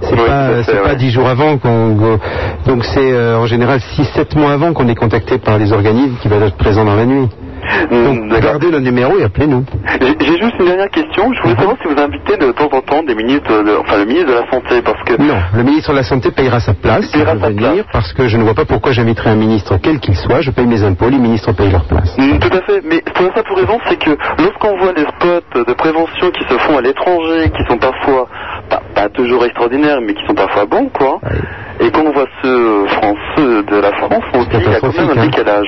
C'est pas, c'est pas dix jours avant qu'on, donc c'est euh, en général 6-7 mois avant qu'on est contacté par les organismes qui veulent être présents dans la nuit. Donc gardez le numéro et appelez-nous. J'ai juste une dernière question. Je voulais savoir si vous invitez de temps en temps des ministres, de- enfin le ministre de la Santé, parce que Non, le ministre de la Santé payera sa place. Il va venir parce que je ne vois pas pourquoi j'inviterai un ministre quel qu'il soit. Je paye mes impôts, les ministres payent leur place. Mm, Tout à fait, mais pour ça pour raison, c'est que lorsqu'on voit les spots de prévention qui se font à l'étranger, qui sont parfois pas, pas toujours extraordinaires, mais qui sont parfois bons, quoi, et qu'on voit ceux français de la France, on se dit qu'il y a quand même un hein. décalage.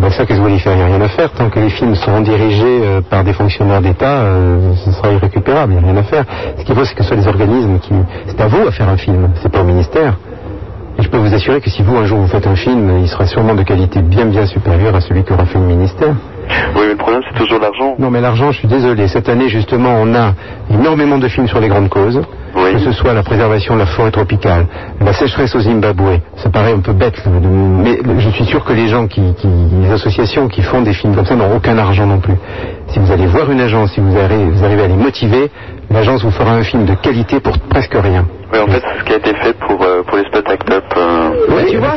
Ben ça, que vous voulez faire? Il n'y a rien à faire. Tant que les films seront dirigés euh, par des fonctionnaires d'État, euh, ce sera irrécupérable. Il n'y a rien à faire. Ce qu'il faut, c'est que ce soit les organismes qui... C'est à vous à faire un film, c'est pas au ministère. Et je peux vous assurer que si vous, un jour, vous faites un film, il sera sûrement de qualité bien, bien supérieure à celui qu'aura fait le ministère. Oui, mais le problème, c'est toujours l'argent. Non, mais l'argent, je suis désolé. Cette année, justement, on a énormément de films sur les grandes causes. Que ce soit la préservation de la forêt tropicale, la sécheresse au Zimbabwe. Ça paraît un peu bête, mais je suis sûr que les gens qui, qui- les associations qui font des films comme ça n'ont aucun argent non plus. Si vous allez voir une agence, si vous arrivez, vous arrivez à les motiver, l'agence vous fera un film de qualité pour presque rien. Oui, en fait, c'est ce qui a été fait pour, euh, pour les.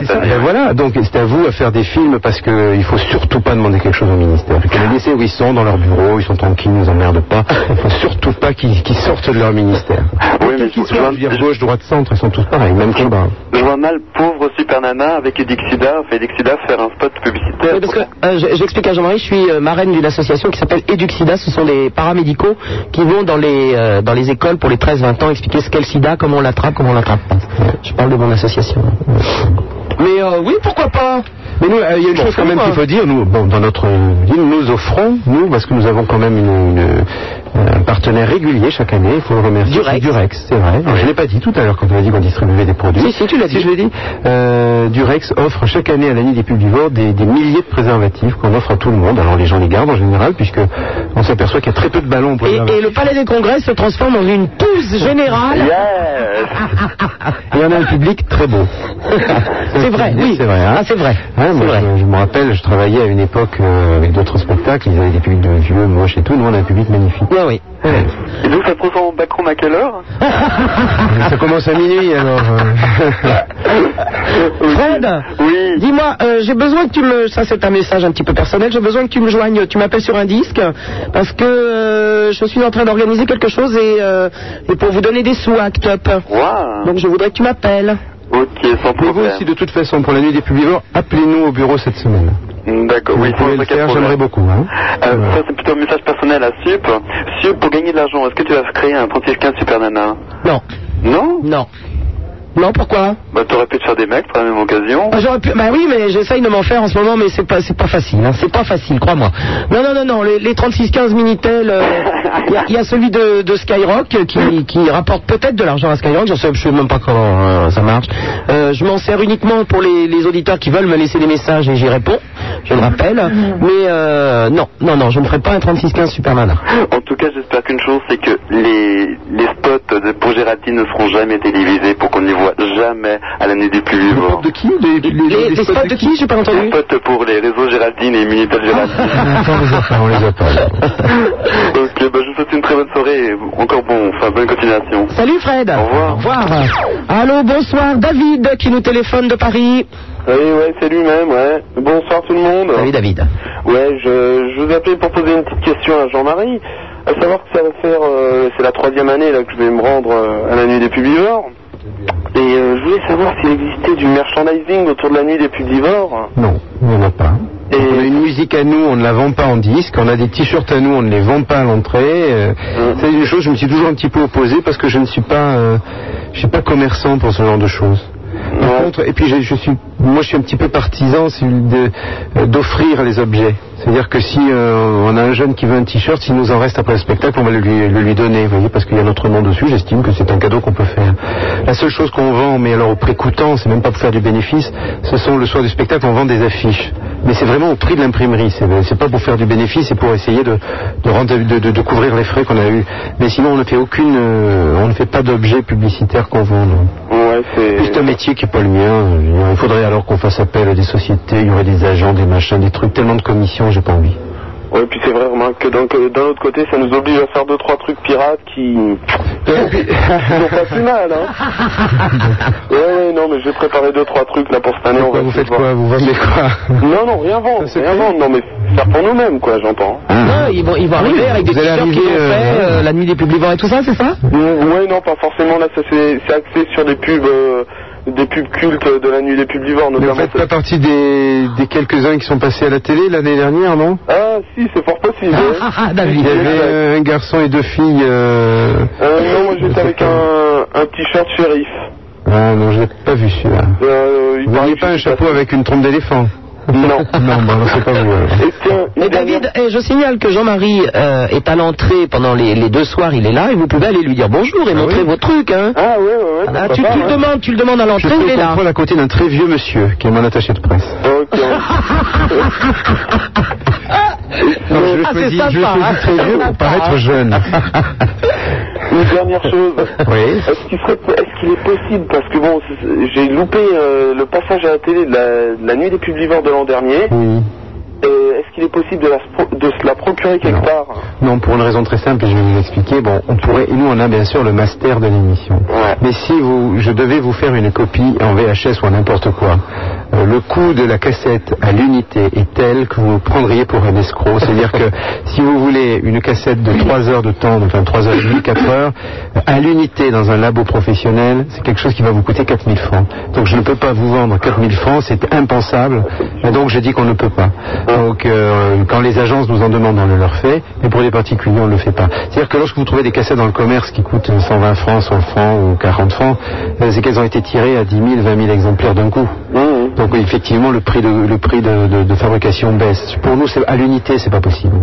Ça. Ben voilà, donc c'est à vous à faire des films parce qu'il ne faut surtout pas demander quelque chose au ministère. Il faut les laisser où ils sont, dans leur bureau, ils sont tranquilles, ils ne nous emmerdent pas. Il ne faut surtout pas qu'ils sortent de leur ministère. Oui, mais Qu'ils soient, dire, gauche, droite, centre, ils sont tous pareils, même combat. Je vois mal pauvre Super Nana avec Edixida, fait Edixida faire un spot publicitaire. Oui, parce que euh, j'explique à Jean-Marie, je suis euh, marraine d'une association qui s'appelle Eduxida. Ce sont des paramédicaux qui vont dans les euh, dans les écoles pour les 13-20 ans expliquer ce qu'est le SIDA, comment on l'attrape, comment on l'attrape pas. Je parle de mon association. Mais euh, oui, pourquoi pas. Mais nous, euh, il y a une chose quand même qu'il faut dire, nous, bon, dans notre ville, nous offrons, nous, parce que nous avons quand même une, une- un partenaire régulier chaque année, il faut le remercier. Durex. c'est Durex, c'est vrai. Je ne l'ai pas dit tout à l'heure quand on a dit qu'on distribuait des produits. Si, si, tu l'as dit. je l'ai dit. Euh, Durex offre chaque année à la nuit des publivores des, des milliers de préservatifs qu'on offre à tout le monde. Alors les gens les gardent en général, puisque on s'aperçoit qu'il y a très peu de ballons pour Et, et le palais des congrès se transforme en une touze générale. Et on a un public très beau. C'est vrai, oui. C'est vrai, hein Ah, c'est vrai. Ouais, moi, vrai. Je, je me rappelle, je travaillais à une époque euh, avec d'autres spectacles, ils avaient des publics de vieux, moches et tout. Nous, on a un public magnifique. Ouais, oui. Et donc, ça transforme en backroom à quelle heure *laughs* Ça commence à minuit, alors. euh. Fred, dis-moi, euh, j'ai besoin que tu me, ça c'est un message un petit peu personnel, j'ai besoin que tu me joignes, tu m'appelles sur un disque, parce que euh, je suis en train d'organiser quelque chose et, euh, et pour vous donner des sous à Act Up. Donc je voudrais que tu m'appelles. Ok, sans vous aussi, de toute façon, pour la nuit des publivores, appelez-nous au bureau cette semaine. D'accord, Vous oui, pouvez sans le faire, j'aimerais beaucoup. Hein. Euh, Ça, c'est plutôt un message personnel à Sup. Sup, pour gagner de l'argent, est-ce que tu vas créer un 3615 Super Nana? Non. Non? Non. Non, pourquoi Bah, t'aurais pu te faire des mecs par la même occasion. Ah, J'aurais pu, bah oui, mais j'essaye de m'en faire en ce moment, mais c'est pas, c'est pas facile, hein, c'est pas facile, crois-moi. Non, non, non, non, les, les 36-15 Minitel, euh, il y, a- il y a celui de, de Skyrock qui, qui rapporte peut-être de l'argent à Skyrock, je sais, je sais même pas comment euh, ça marche. Euh, je m'en sers uniquement pour les, les auditeurs qui veulent me laisser des messages et j'y réponds, je le rappelle. Mais euh, non, non, non, je ne ferai pas un 36-15 Superman. En tout cas, j'espère qu'une chose, c'est que les, les spots de, pour Géraldine ne seront jamais télévisés pour qu'on ne les voit jamais à l'année des plus vivants. De qui les, Les, les spots de qui J'ai pas entendu. Les spots pour les réseaux Géraldine et Minitel Géraldine. *laughs* on les a pas, on les a pas. *laughs* ok, bah, je vous souhaite une très bonne soirée et encore bon, enfin, bonne continuation. Salut Fred. Au revoir. Allô, bonsoir, David qui nous téléphone de Paris. Oui, ouais, c'est lui-même, ouais. Bonsoir tout le monde. Salut David. Ouais, je, je vous appelais pour poser une petite question à Jean-Marie. À savoir que ça va faire, euh, c'est la troisième année là que je vais me rendre euh, à la nuit des publivores. Et euh, je voulais savoir s'il existait du merchandising autour de la nuit des publivores. Non, il n'y en a pas. Et On a une musique à nous, on ne la vend pas en disque. On a des t-shirts à nous, on ne les vend pas à l'entrée. C'est des choses, je me suis toujours un petit peu opposé parce que je ne suis pas, euh, je suis pas commerçant pour ce genre de choses. Par contre, et puis je, je suis, moi je suis un petit peu partisan euh, d'offrir les objets. C'est-à-dire que si euh, on a un jeune qui veut un t-shirt, s'il nous en reste après le spectacle, on va le lui, le lui donner, vous voyez, parce qu'il y a notre nom dessus, j'estime que c'est un cadeau qu'on peut faire. La seule chose qu'on vend, mais alors au prix coûtant, c'est même pas pour faire du bénéfice, ce sont le soir du spectacle, on vend des affiches. Mais c'est vraiment au prix de l'imprimerie, c'est pas pour faire du bénéfice, c'est pour essayer de, de, rendre- de, de- de couvrir les frais qu'on a eu. Mais sinon, on ne fait aucune, euh, on ne fait pas d'objets publicitaires qu'on vend. Ouais, c'est. C'est un métier qui n'est pas le mien. Il faudrait alors qu'on fasse appel à des sociétés, il y aurait des agents, des machins, des trucs, tellement de commissions, j'ai pas envie. Ouais, puis c'est vrai, remarque que d'un que d'un autre côté, ça nous oblige à faire deux trois trucs pirates qui. Ils ont pas plus mal, hein. *laughs* Ouais, ouais, non, mais j'ai préparé deux trois trucs là pour cette année. on va vous faites voir. quoi Vous vendez quoi Non, non, rien vendre, rien vendre. Non, mais faire pour nous-mêmes, quoi, j'entends. Ah, ils vont, ils vont arriver avec des t-shirts qu'ils ont fait, euh, euh, la nuit des publivants et tout ça, c'est ça? Mm, Ouais, non, pas forcément. Là, ça c'est c'est axé sur des pubs, euh, des pubs cultes de la nuit des publivores, Mais vous notamment. faites pas partie des, des quelques-uns qui sont passés à la télé l'année dernière, non Ah, si, c'est fort possible. ouais. Il y avait euh, un garçon et deux filles. Euh... Euh, non, moi j'étais avec un, un t-shirt shérif. Ah non, je l'ai pas vu celui-là. Euh, Vous n'auriez pas un chapeau avec une trompe d'éléphant Non. *laughs* non, alors c'est pas vous. alors. Et tiens, Mais David, eh, je signale que Jean-Marie euh, est à l'entrée pendant les, les deux soirs, il est là, et vous pouvez aller lui dire bonjour et montrer vos trucs. Hein. Ah ouais, ouais, ouais. Ah, pourquoi tu, pas, tu le ouais. demandes, tu le demandes à Je l'entrée, il est au là. contrôle à côté d'un très vieux monsieur qui est mon attaché de presse. Ok. *laughs* Non, je Ah, c'est choisis, je le choisis hein. très vieux pour paraître jeune. *laughs* Une dernière chose. Oui. Est-ce qu'il est possible, parce que bon, j'ai loupé euh, le passage à la télé de la, de la nuit des pubs vivants l'an dernier. Et est-ce qu'il est possible de, la, de se la procurer quelque part Non, pour une raison très simple, et je vais vous expliquer. Bon, on pourrait, et nous on a bien sûr le master de l'émission. Mais si vous, je devais vous faire une copie en VHS ou en n'importe quoi, euh, le coût de la cassette à l'unité est tel que vous prendriez pour un escroc. C'est-à-dire que *laughs* si vous voulez une cassette de 3 heures de temps, enfin 3 heures et demie, 4 heures, à l'unité dans un labo professionnel, c'est quelque chose qui va vous coûter 4000 francs. Donc je ne peux pas vous vendre 4000 francs, c'est impensable. Et donc je dis qu'on ne peut pas. Donc euh, quand les agences nous en demandent, on le leur fait, mais pour les particuliers, on ne le fait pas. C'est-à-dire que lorsque vous trouvez des cassettes dans le commerce qui coûtent 120 francs, 100 francs ou 40 francs, euh, c'est qu'elles ont été tirées à 10 000, 20 000 exemplaires d'un coup. Donc oui, effectivement, le prix de, le prix de, de- de fabrication baisse. Pour nous, c'est à l'unité, c'est pas possible.